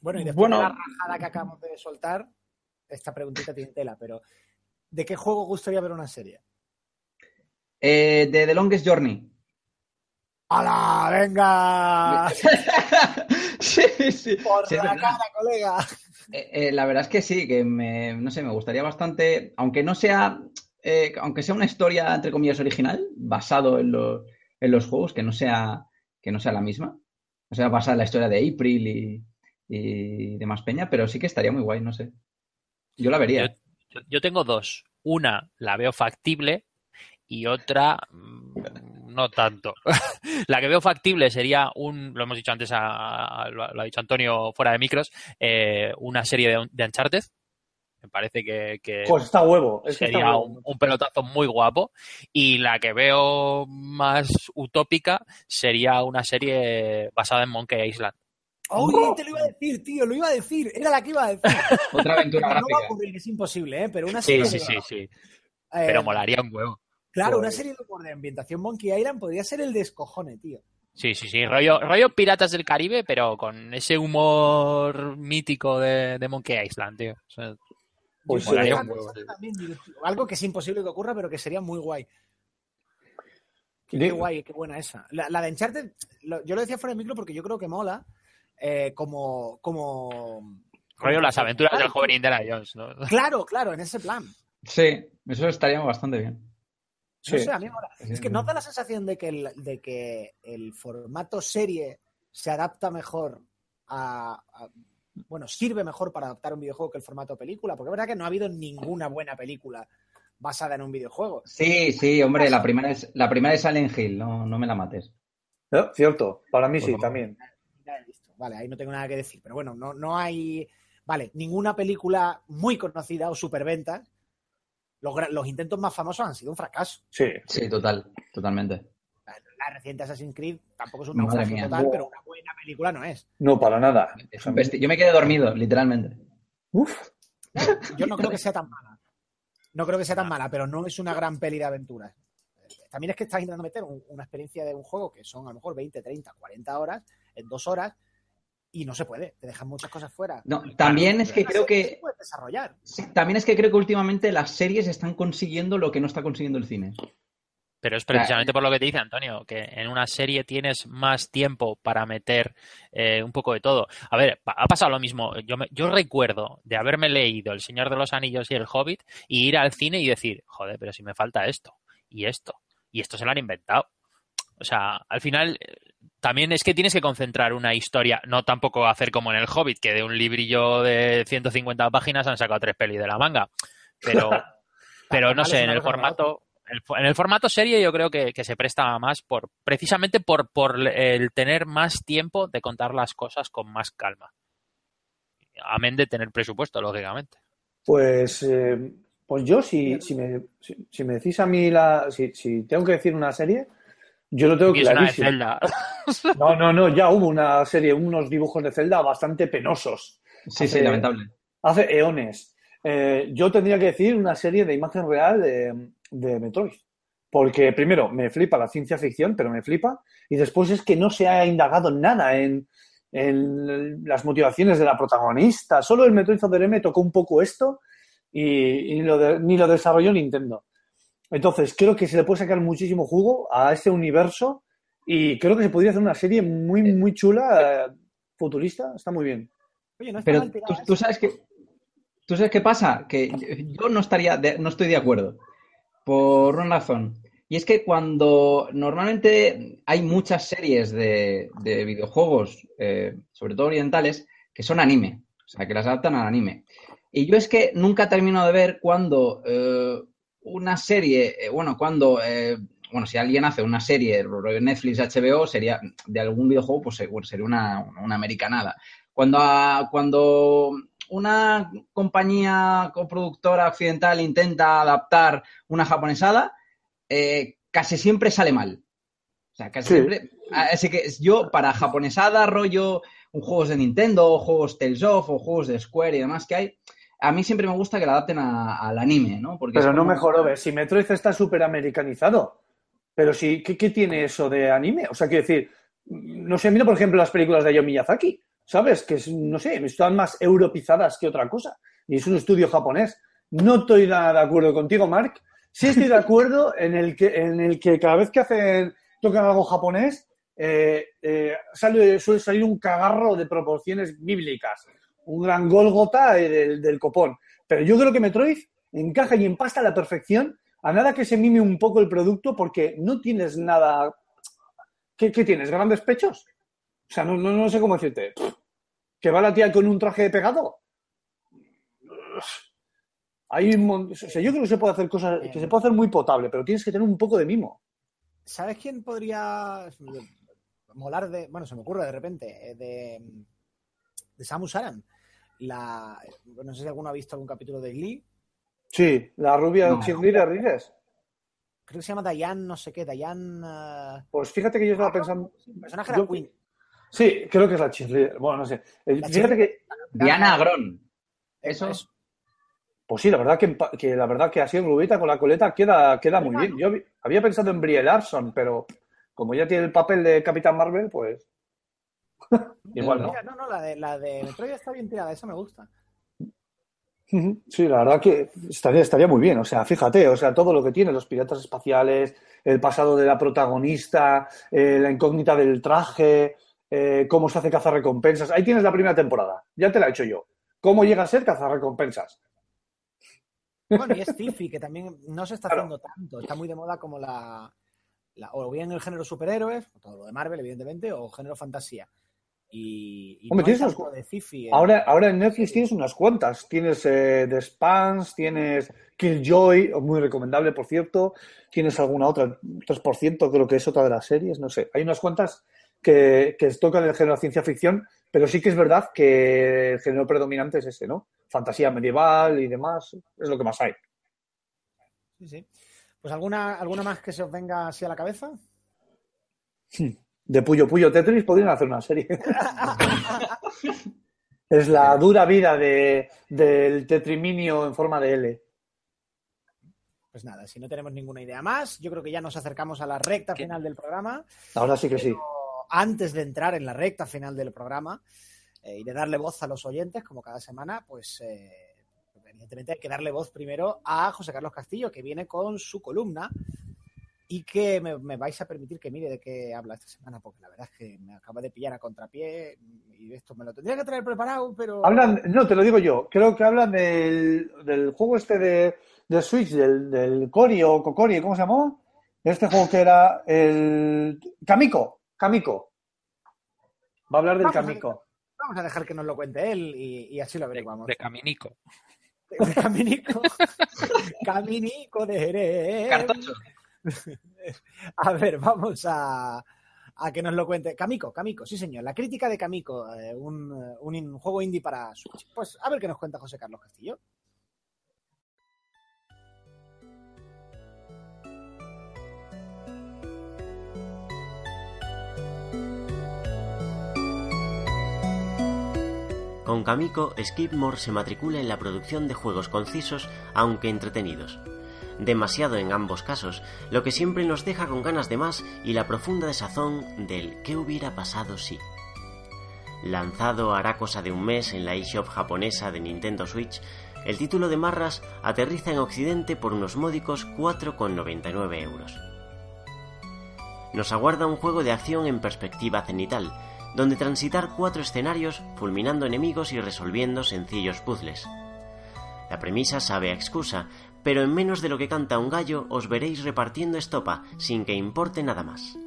Bueno, y después Bueno. de la rajada que acabamos de soltar, esta preguntita tiene tela, pero ¿de qué juego gustaría ver una serie? Eh, de The Longest Journey. ¡Hala! ¡Venga! sí, sí. ¡Por Sí, la verdad. cara, colega! Eh, eh, la verdad es que sí, que me, no sé, me gustaría bastante, aunque no sea, eh, aunque sea una historia entre comillas original, basado en los, en los juegos, que no sea, que no sea la misma, o sea, basada en la historia de April y, y demás peña, pero sí que estaría muy guay, no sé. Yo la vería. Yo, yo tengo dos. Una la veo factible y otra mm, no tanto. la que veo factible sería un, lo hemos dicho antes, a- a- lo, lo ha dicho Antonio fuera de micros, eh, una serie de, de Uncharted. Me parece que, que Pues está huevo. Es que está sería huevo. un, un pelotazo muy guapo. Y la que veo más utópica sería una serie basada en Monkey Island. ¡Uy! Te lo iba a decir, tío, lo iba a decir. Era la que iba a decir. Otra aventura No va a gráfica. ocurrir, es imposible, ¿eh? Pero una Sí, serie sí, de- sí, sí. eh, Pero molaría un huevo. Claro, una Pues- serie de humor de ambientación Monkey Island podría ser el descojone, tío. Sí, sí, sí, rollo, rollo Piratas del Caribe, pero con ese humor mítico de, de Monkey Island, tío. O sea, Pues sí. también, algo que es imposible que ocurra, pero que sería muy guay. Qué, guay, qué buena esa. La, la de Uncharted, lo- yo lo decía fuera de micro porque yo creo que mola eh, como, como... rollo las aventuras del Claro, joven Indiana Jones, ¿no? Claro, claro, en ese plan. Sí, eso estaría bastante bien. No Sí. sé, a mí me mola. Sí, Es que nos da la sensación de que el, de que el formato serie se adapta mejor a, a- Bueno, sirve mejor para adaptar un videojuego que el formato película, porque es verdad que no ha habido ninguna buena película basada en un videojuego. Sí, sí, hombre, la primera es, la primera es Silent Hill, no, no me la mates. ¿Eh? Cierto. Para mí Por sí, también. Vale, ahí no tengo nada que decir, pero bueno, no, no hay. Vale, ninguna película muy conocida o superventa. Los, los intentos más famosos han sido un fracaso. Sí. Sí, total, totalmente. La, la reciente Assassin's Creed tampoco es un mía. total, pero una buena película no es. No, para nada. Es un Yo me quedé dormido, literalmente. Uf. Yo no creo que sea tan mala. No creo que sea tan mala, pero no es una gran peli de aventuras. También es que estás intentando meter un- una experiencia de un juego que son a lo mejor 20, 30, 40 horas en dos horas y no se puede. Te dejan muchas cosas fuera. No, también es que creo se que puede desarrollar. sí, también es que creo que últimamente las series están consiguiendo lo que no está consiguiendo el cine. Pero es precisamente por lo que te dice Antonio, que en una serie tienes más tiempo para meter eh, un poco de todo. A ver, ha pasado lo mismo. Yo, me- yo recuerdo de haberme leído El Señor de los Anillos y El Hobbit y ir al cine y decir, joder, pero si me falta esto y esto y esto se lo han inventado. O sea, al final también es que tienes que concentrar una historia, no tampoco hacer como en El Hobbit, que de un librillo de 150 páginas han sacado tres pelis de la manga. Pero, pero no sé, en el formato, en el formato serie yo creo que, que se presta más por precisamente por, por el tener más tiempo de contar las cosas con más calma. Amén de tener presupuesto, lógicamente. Pues, eh, pues yo, si, si, me, si, si me decís a mí, la, si, si tengo que decir una serie, yo lo tengo Y es una de clarísimo. Zelda. No, no, no, ya hubo una serie, unos dibujos de Zelda bastante penosos. Sí, sí, Hace- lamentable. Hace eones. Eh, yo tendría que decir una serie de imagen real de, de Metroid. Porque primero, me flipa la ciencia ficción, pero me flipa. Y después es que no se ha indagado nada en, en las motivaciones de la protagonista. Solo el Metroid Other M tocó un poco esto y, y lo de- ni lo desarrolló Nintendo. Entonces, creo que se le puede sacar muchísimo jugo a este universo y creo que se podría hacer una serie muy, muy chula, eh, futurista. Está muy bien. Oye, no está Pero tú, sabes que tú sabes qué pasa, que yo no estaría de- no estoy de acuerdo por una razón. Y es que cuando normalmente hay muchas series de, de videojuegos, eh, sobre todo orientales, que son anime, o sea, que las adaptan al anime. Y yo es que nunca termino de ver cuando eh, una serie, eh, bueno, cuando, eh, bueno, si alguien hace una serie, Netflix, HBO, sería de algún videojuego, pues seguro, sería una, una americanada. Cuando, a- cuando una compañía coproductora occidental intenta adaptar una japonesada, eh, casi siempre sale mal. O sea, casi Sí. siempre. Así que yo, para japonesada, rollo, un juegos de Nintendo, juegos Tales of, o juegos de Square y demás que hay, a mí siempre me gusta que la adapten a- al anime, ¿no? Porque Pero no mejoró, ¿ves? Si Metroid está súper americanizado. Pero sí, ¿qué, qué tiene eso de anime? O sea, quiero decir, no sé, mira por ejemplo las películas de Hayao Miyazaki, ¿sabes? Que, no sé, están más europizadas que otra cosa. Y es un estudio japonés. No estoy nada de acuerdo contigo, Mark. Sí estoy de acuerdo en el que, en el que cada vez que hacen, tocan algo japonés, eh, eh, sale, suele salir un cagarro de proporciones bíblicas. Un gran gólgota del, del copón. Pero yo creo que Metroid encaja y empasta a la perfección a nada que se mime un poco el producto porque no tienes nada... ¿Qué, qué tienes? ¿Grandes pechos? O sea, no, no, no sé cómo decirte. ¿Que va la tía con un traje pegado? Hay un o sea, yo creo que se puede hacer cosas, que se puede hacer muy potable, pero tienes que tener un poco de mimo. ¿Sabes quién podría molar de. Bueno, se me ocurre de repente. eh, De, de Samus Aran. La, no sé si alguno ha visto algún capítulo de Glee. Sí, la rubia No. cheerleader, dices. Creo que se llama Diane, no sé qué. Diane. eh, Pues fíjate que yo estaba pensando. el personaje era Yo- Queen. Sí, creo que es la cheerleader. Bueno, no sé. Eh, La Fíjate que, Diana Agrón. Eso. Eso. pues sí, la verdad que, que la verdad que así rubita con la coleta queda, queda muy bien. Yo había pensado en Brie Larson, pero como ya tiene el papel de Capitán Marvel, pues igual no. Mira, no, no, la de, la de Metroid está bien tirada, esa me gusta. Sí, la verdad que estaría, estaría muy bien. O sea, fíjate, o sea, todo lo que tiene, los piratas espaciales, el pasado de la protagonista, eh, la incógnita del traje, eh, cómo se hace cazar recompensas. Ahí tienes la primera temporada, ya te la he hecho yo. ¿Cómo llega a ser cazar recompensas? Bueno, y es Tiffy, que también no se está Claro. haciendo tanto. Está muy de moda como la, la- O bien el género superhéroes, todo lo de Marvel, evidentemente, o género fantasía. Y, Hombre, no tienes de en- Ahora, ahora en Netflix tienes unas cuantas. Tienes eh, The Spans, tienes Killjoy, muy recomendable, por cierto. Tienes alguna otra, 3%, creo que es otra de las series, no sé. Hay unas cuantas que, que tocan el género de ciencia ficción, pero sí que es verdad que el género predominante es ese, ¿no? Fantasía medieval y demás, es lo que más hay. Sí, sí. Pues alguna, alguna más que se os venga así a la cabeza. De Puyo Puyo Tetris podrían hacer una serie. es la dura vida de, del tetriminio en forma de L. Pues nada, si no tenemos ninguna idea más, yo creo que ya nos acercamos a la recta ¿Qué? final del programa. Ahora sí que sí. Pero antes de entrar en la recta final del programa eh, y de darle voz a los oyentes, como cada semana, pues eh, evidentemente hay que darle voz primero a José Carlos Castillo, que viene con su columna y que me, me vais a permitir que mire de qué habla esta semana, porque la verdad es que me acaba de pillar a contrapié y esto me lo tendría que traer preparado, pero... Hablan, no, te lo digo yo, creo que hablan del, del juego este de, de Switch, del, del Cori o Kokori, ¿cómo se llamó? Este juego que era el Kamiko, Kamiko. Va a hablar del Vamos a. Vamos a dejar que nos lo cuente él y, y así lo de, averiguamos. de Caminico. Caminico. Caminico de Jerez. Cartocho. A ver, vamos a, a que nos lo cuente. Kamiko, Kamiko, sí señor. La crítica de Kamiko, eh, un, eh, un juego indie para Switch. Pues a ver qué nos cuenta José Carlos Castillo. Con Kamiko, Skidmore se matricula en la producción de juegos concisos, aunque entretenidos. Demasiado en ambos casos, lo que siempre nos deja con ganas de más y la profunda desazón del ¿qué hubiera pasado si? Lanzado hará cosa de un mes en la eShop japonesa de Nintendo Switch, el título de Marras aterriza en Occidente por unos módicos 4,99 euros. Nos aguarda un juego de acción en perspectiva cenital, donde transitar cuatro escenarios fulminando enemigos y resolviendo sencillos puzzles. La premisa sabe a excusa, pero en menos de lo que canta un gallo os veréis repartiendo estopa sin que importe nada más.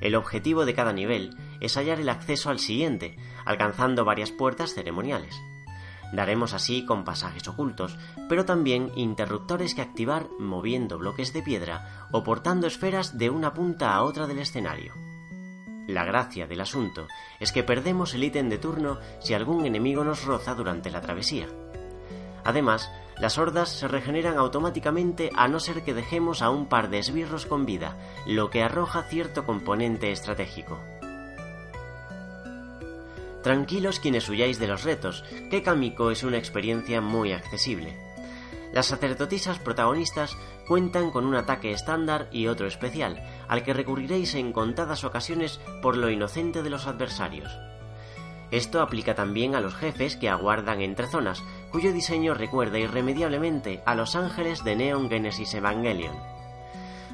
El objetivo de cada nivel es hallar el acceso al siguiente, alcanzando varias puertas ceremoniales. Daremos así con pasajes ocultos, pero también interruptores que activar moviendo bloques de piedra o portando esferas de una punta a otra del escenario. La gracia del asunto es que perdemos el ítem de turno si algún enemigo nos roza durante la travesía. Además, las hordas se regeneran automáticamente a no ser que dejemos a un par de esbirros con vida, lo que arroja cierto componente estratégico. Tranquilos quienes huyáis de los retos, que Kamiko es una experiencia muy accesible. Las sacerdotisas protagonistas cuentan con un ataque estándar y otro especial, al que recurriréis en contadas ocasiones por lo inocente de los adversarios. Esto aplica también a los jefes que aguardan entre zonas, cuyo diseño recuerda irremediablemente a los ángeles de Neon Genesis Evangelion.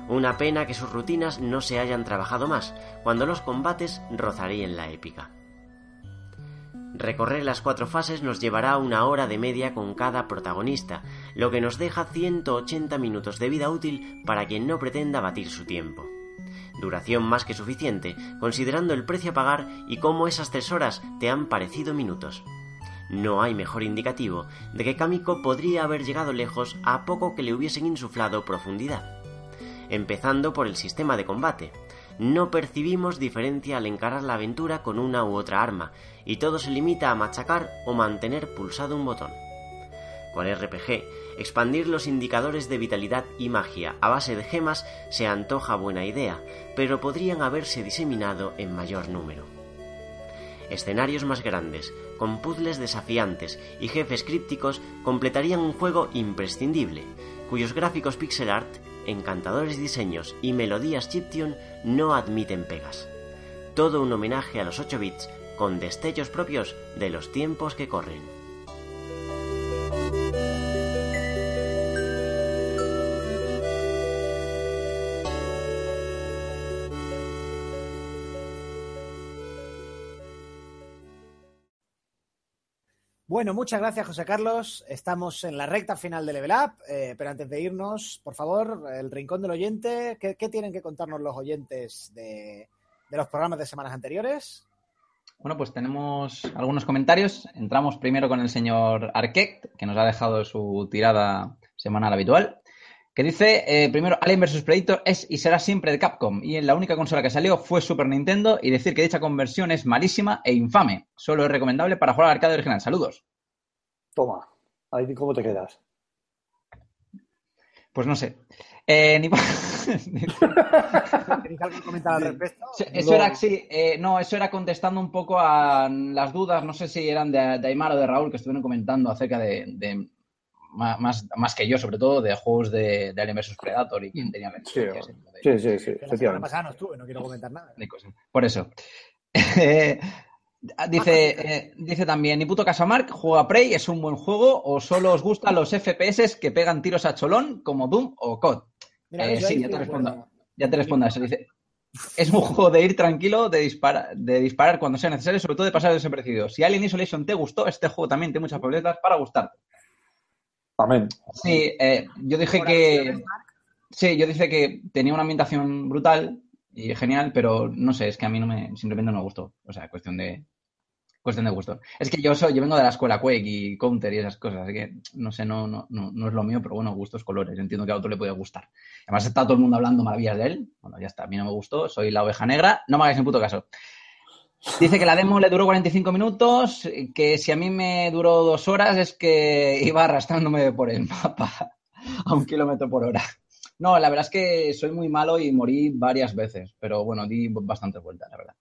Una pena que sus rutinas no se hayan trabajado más, cuando los combates rozarían la épica. Recorrer las cuatro fases nos llevará una hora de media con cada protagonista, lo que nos deja 180 minutos de vida útil para quien no pretenda batir su tiempo. Duración más que suficiente, considerando el precio a pagar y cómo esas tres horas te han parecido minutos. No hay mejor indicativo de que Kamiko podría haber llegado lejos a poco que le hubiesen insuflado profundidad. Empezando por el sistema de combate. No percibimos diferencia al encarar la aventura con una u otra arma, y todo se limita a machacar o mantener pulsado un botón. Con RPG, expandir los indicadores de vitalidad y magia a base de gemas se antoja buena idea, pero podrían haberse diseminado en mayor número. Escenarios más grandes, con puzzles desafiantes y jefes crípticos completarían un juego imprescindible, cuyos gráficos pixel art, encantadores diseños y melodías chiptune no admiten pegas. Todo un homenaje a los 8 bits con destellos propios de los tiempos que corren. Bueno, muchas gracias, José Carlos. Estamos en la recta final de Level Up, eh, pero antes de irnos, por favor, el rincón del oyente. ¿Qué, tienen que contarnos los oyentes de, de los programas de semanas anteriores? Bueno, pues tenemos algunos comentarios. Entramos primero con el señor Arquect, que nos ha dejado su tirada semanal habitual, que dice, eh, primero, Alien vs. Predator es y será siempre de Capcom, y en la única consola que salió fue Super Nintendo, y decir que dicha conversión es malísima e infame. Solo es recomendable para jugar al arcade original. Saludos. Toma, ahí cómo te quedas. Pues no sé. Eh, ni... ¿Tenéis algo que comentar al respecto? Sí, Eso No. era, sí, eh, no, eso era contestando un poco a las dudas, no sé si eran de, de Aymar o de Raúl, que estuvieron comentando acerca de, más, más que yo, sobre todo, de juegos de, de Alien vs Predator y quién tenía la Sí, Sí, sí, sí, Que la semana pasada no estuve, no quiero comentar nada. Por eso. Eh, dice, eh, dice también, ni puto Casamark, juega Prey, es un buen juego, o solo os gustan los FPS que pegan tiros a cholón, como Doom o COD. Mira, Eh, sí, ya te respondo. Ya te respondo a eso. Dice, es un juego de ir tranquilo, de disparar, de disparar cuando sea necesario, sobre todo de pasar desapercibido. Si Alien Isolation te gustó, este juego también tiene muchas probabilidades para gustarte. Amén. Sí, eh, yo dije que. Sí, yo dije que tenía una ambientación brutal y genial, pero no sé, es que a mí no me, simplemente no me gustó. O sea, cuestión de. Cuestión de gusto. Es que yo soy, yo vengo de la escuela Quake y Counter y esas cosas, así que no sé, no, no, no, no es lo mío, pero bueno, gustos colores. Entiendo que a otro le puede gustar. Además está todo el mundo hablando maravillas de él. Bueno, ya está, a mí no me gustó, soy la oveja negra, no me hagáis ni puto caso. Dice que la demo le duró 45 minutos, que si a mí me duró dos horas es que iba arrastrándome por el mapa a un kilómetro por hora. No, la verdad es que soy muy malo y morí varias veces, pero bueno, di bastantes vueltas, la verdad.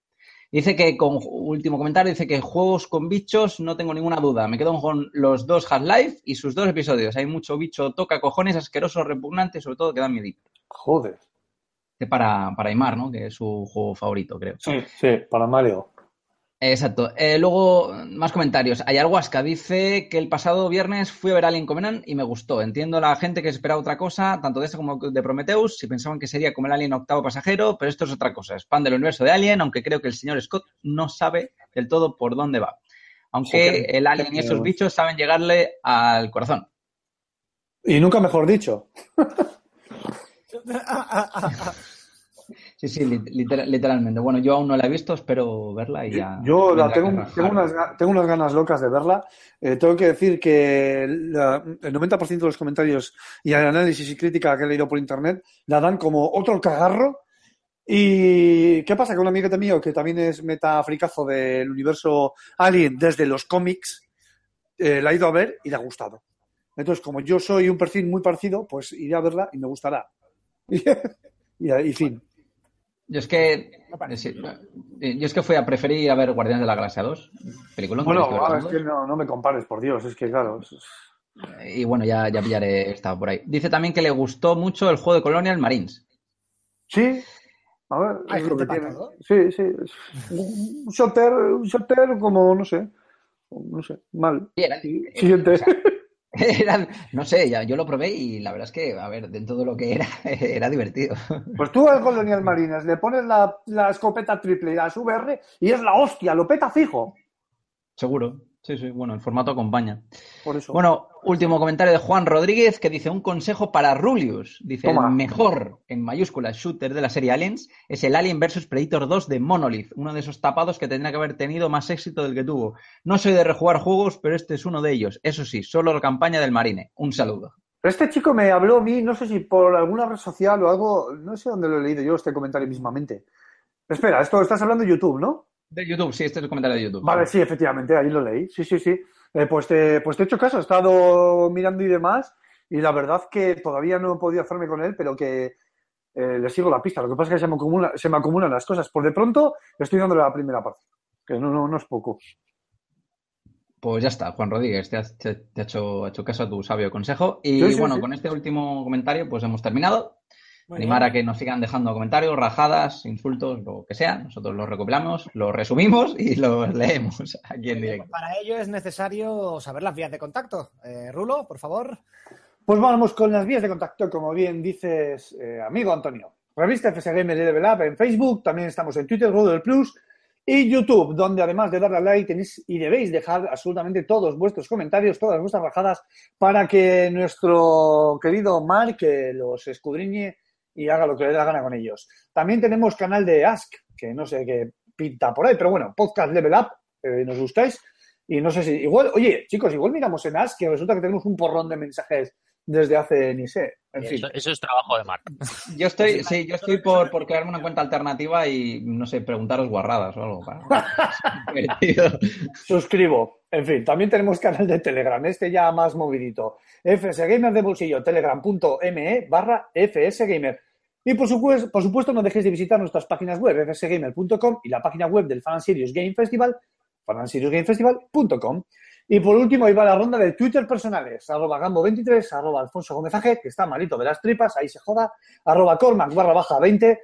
Dice que, con último comentario, dice que juegos con bichos no tengo ninguna duda. Me quedo con los dos Half-Life y sus dos episodios. Hay mucho bicho toca cojones, asqueroso, repugnante, sobre todo que da miedo. Joder. Para, para Aymar, ¿no? Que es su juego favorito, creo. Sí, sí, para Mario. Exacto. Eh, luego, más comentarios. Ayahuasca dice que el pasado viernes fui a ver Alien Covenant y me gustó. Entiendo a la gente que esperaba otra cosa, tanto de este como de Prometheus, si pensaban que sería como el Alien octavo pasajero, pero esto es otra cosa. Es pan del universo de Alien, aunque creo que el señor Scott no sabe del todo por dónde va. Aunque el Alien y esos bichos saben llegarle al corazón. Y nunca mejor dicho. Sí, sí, lit- literal- literalmente. Bueno, yo aún no la he visto, espero verla y ya. Yo la tengo, unas, tengo unas ganas locas de verla. Eh, tengo que decir que la- el 90% de los comentarios y el análisis y crítica que he leído por internet la dan como otro cagarro. ¿Y qué pasa? Que un amiguete mío que también es metafricazo del universo Alien desde los cómics, eh, la ha ido a ver y le ha gustado. Entonces, como yo soy un perfil muy parecido, pues iré a verla y me gustará. y, y fin. Yo es que. sí, yo es que fui a preferir a ver Guardianes de la Galaxia 2. Película. Bueno, que ah, es que no, no me compares, por Dios. Es que, claro, es- Y bueno, ya, ya pillaré esta por ahí. Dice también que le gustó mucho el juego de Colonial Marines. Sí, a ver, Hay es lo que para tiene. Sí, sí. Un shooter, un shooter como, no sé, no sé, mal. Sí, eh, Siguiente. o sea, era- no sé, ya, yo lo probé y la verdad es que, a ver, dentro de lo que era, era divertido. Pues tú al Colonial Marines le pones la, la escopeta triple y la VR y es la hostia, lo peta fijo. Seguro. Sí, sí, bueno, el formato acompaña. Por eso. Bueno, último comentario de Juan Rodríguez que dice un consejo para Rulius. Dice, Toma. el mejor, en mayúsculas, shooter de la serie Aliens es el Alien vs Predator 2 de Monolith, uno de esos tapados que tendría que haber tenido más éxito del que tuvo. No soy de rejugar juegos, pero este es uno de ellos. Eso sí, solo la campaña del Marine. Un saludo. Este chico me habló a mí, no sé si por alguna red social o algo, no sé dónde lo he leído yo este comentario mismamente. Espera, esto estás hablando de YouTube, ¿no? De YouTube, sí, este es el comentario de YouTube. Vale, sí, efectivamente, ahí lo leí. Sí, sí, sí. Eh, pues, te, pues te he hecho caso, he estado mirando y demás, y la verdad que todavía no he podido hacerme con él, pero que eh, le sigo la pista. Lo que pasa es que se me, acumula- se me acumulan las cosas. Por de pronto estoy dándole la primera parte, que no, no, no es poco. Pues ya está, Juan Rodríguez, te, has- te- te ha hecho, ha hecho caso a tu sabio consejo. Y Sí, sí, bueno, sí. con este último comentario, pues hemos terminado. Muy Animar bien. a que nos sigan dejando comentarios, rajadas, insultos, lo que sea. Nosotros los recopilamos, los resumimos y los leemos aquí en directo. Para ello es necesario saber las vías de contacto. Eh, Rulo, por favor. Pues vamos con las vías de contacto, como bien dices, eh, amigo Antonio. Revista FS Gamer y Level Up en Facebook, también estamos en Twitter, Google Plus y YouTube, donde además de darle a like tenéis y debéis dejar absolutamente todos vuestros comentarios, todas vuestras bajadas, para que nuestro querido Mark los escudriñe y haga lo que le dé la gana con ellos. También tenemos canal de Ask, que no sé qué pinta por ahí, pero bueno, podcast Level Up, eh, nos gustáis. Y no sé si, igual, oye, chicos, igual miramos en Ask, que resulta que tenemos un porrón de mensajes desde hace ni sé. En fin. Eso, eso es trabajo de Mark. Yo estoy, sí, yo estoy por, por crearme una cuenta alternativa y, no sé, preguntaros guarradas o algo. Suscribo. En fin, también tenemos canal de Telegram, este ya más movidito. FS Gamer de bolsillo, telegram.me barra FS Gamer. Y por supuesto, por supuesto, no dejéis de visitar nuestras páginas web, fsgamer.com y la página web del Fan Serious Game Festival, fanserious.gamefestival.com. Y por último, ahí va la ronda de Twitter personales, arroba Gambo23, arroba Alfonso Gómez Aje, que está malito de las tripas, ahí se joda, arroba Cormac barra baja 20,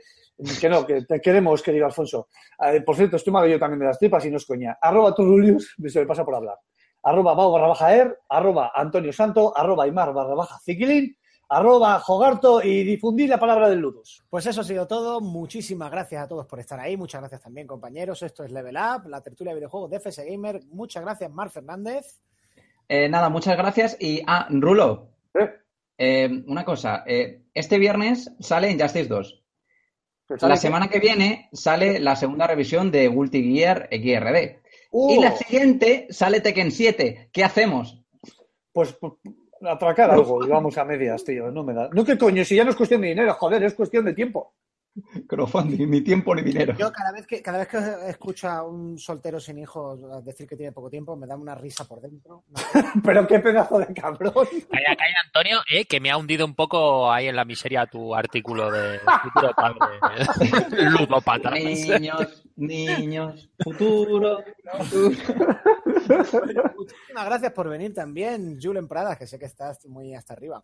que no, que te queremos, querido Alfonso. Eh, por cierto, estoy malo yo también de las tripas y no es coña. Arroba Turulius, se me pasa por hablar. Arroba Bau barra baja Er, arroba Antonio Santo, arroba Aymar barra baja Ziquilín, arroba Jogarto y difundir la palabra del Ludus. Pues eso ha sido todo. Muchísimas gracias a todos por estar ahí. Muchas gracias también, compañeros. Esto es Level Up, la tertulia de videojuegos de FS Gamer. Muchas gracias, Mar Fernández. Eh, nada, muchas gracias. Y, ah, Rulo, ¿Eh? eh, una cosa. eh, este viernes sale Injustice 2. ¿Que sale La qué? semana que viene sale la segunda revisión de Multi Gear XRD. Y la siguiente sale Tekken 7. ¿Qué hacemos? Pues, pues, atracar algo y vamos a medias, tío. No me da. No, ¿qué coño? Si ya no es cuestión de dinero, joder, es cuestión de tiempo. Crowdfunding, ni tiempo ni dinero. Yo cada vez que cada vez que escucho a un soltero sin hijos decir que tiene poco tiempo, me da una risa por dentro. Pero qué pedazo de cabrón. Calla, calla, Antonio, eh, que me ha hundido un poco ahí en la miseria tu artículo de futuro padre ludópata. Niños, niños, futuro. Muchísimas gracias por venir también, Julen Pradas, que sé que estás muy hasta arriba.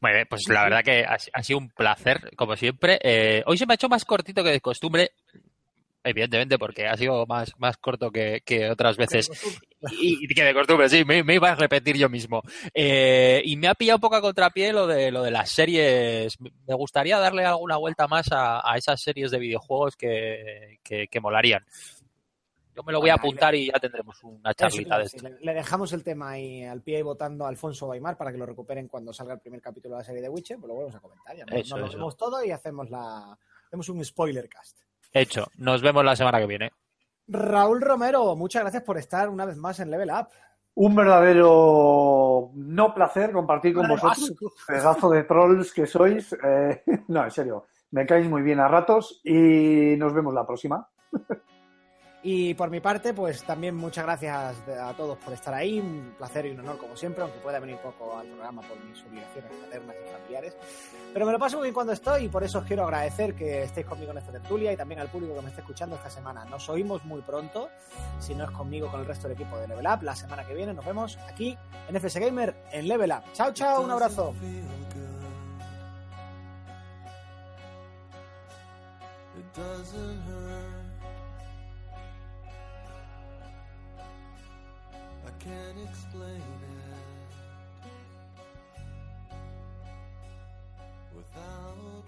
Bueno, pues la verdad que ha, ha sido un placer, como siempre. Eh, hoy se me ha hecho más cortito que de costumbre, evidentemente, porque ha sido más, más corto que, que otras veces. Y, y que de costumbre, sí, me, me iba a repetir yo mismo. Eh, y me ha pillado un poco a contrapié lo de, lo de las series. Me gustaría darle alguna vuelta más a, a esas series de videojuegos que, que, que molarían. Yo me lo voy a apuntar y ya tendremos una charlita de esto. le, dejamos el tema ahí al pie y votando a Alfonso Baimar para que lo recuperen cuando salga el primer capítulo de la serie de Witcher, pues lo volvemos a comentar. Ya nos, Eso, nos lo vemos todo y hacemos la hacemos un spoiler cast. Hecho, nos vemos la semana que viene. Raúl Romero, muchas gracias por estar una vez más en Level Up. Un verdadero no placer compartir con vosotros, pedazo de trolls que sois. Eh, no, en serio, me caéis muy bien a ratos y nos vemos la próxima. Y por mi parte, pues también muchas gracias a todos por estar ahí. Un placer y un honor, como siempre, aunque pueda venir poco al programa por mis obligaciones paternas y familiares. Pero me lo paso muy bien cuando estoy y por eso os quiero agradecer que estéis conmigo en esta tertulia y también al público que me esté escuchando esta semana. Nos oímos muy pronto, si no es conmigo, con el resto del equipo de Level Up. La semana que viene nos vemos aquí en FS Gamer en Level Up. Chao, chao, un abrazo. It can't explain it without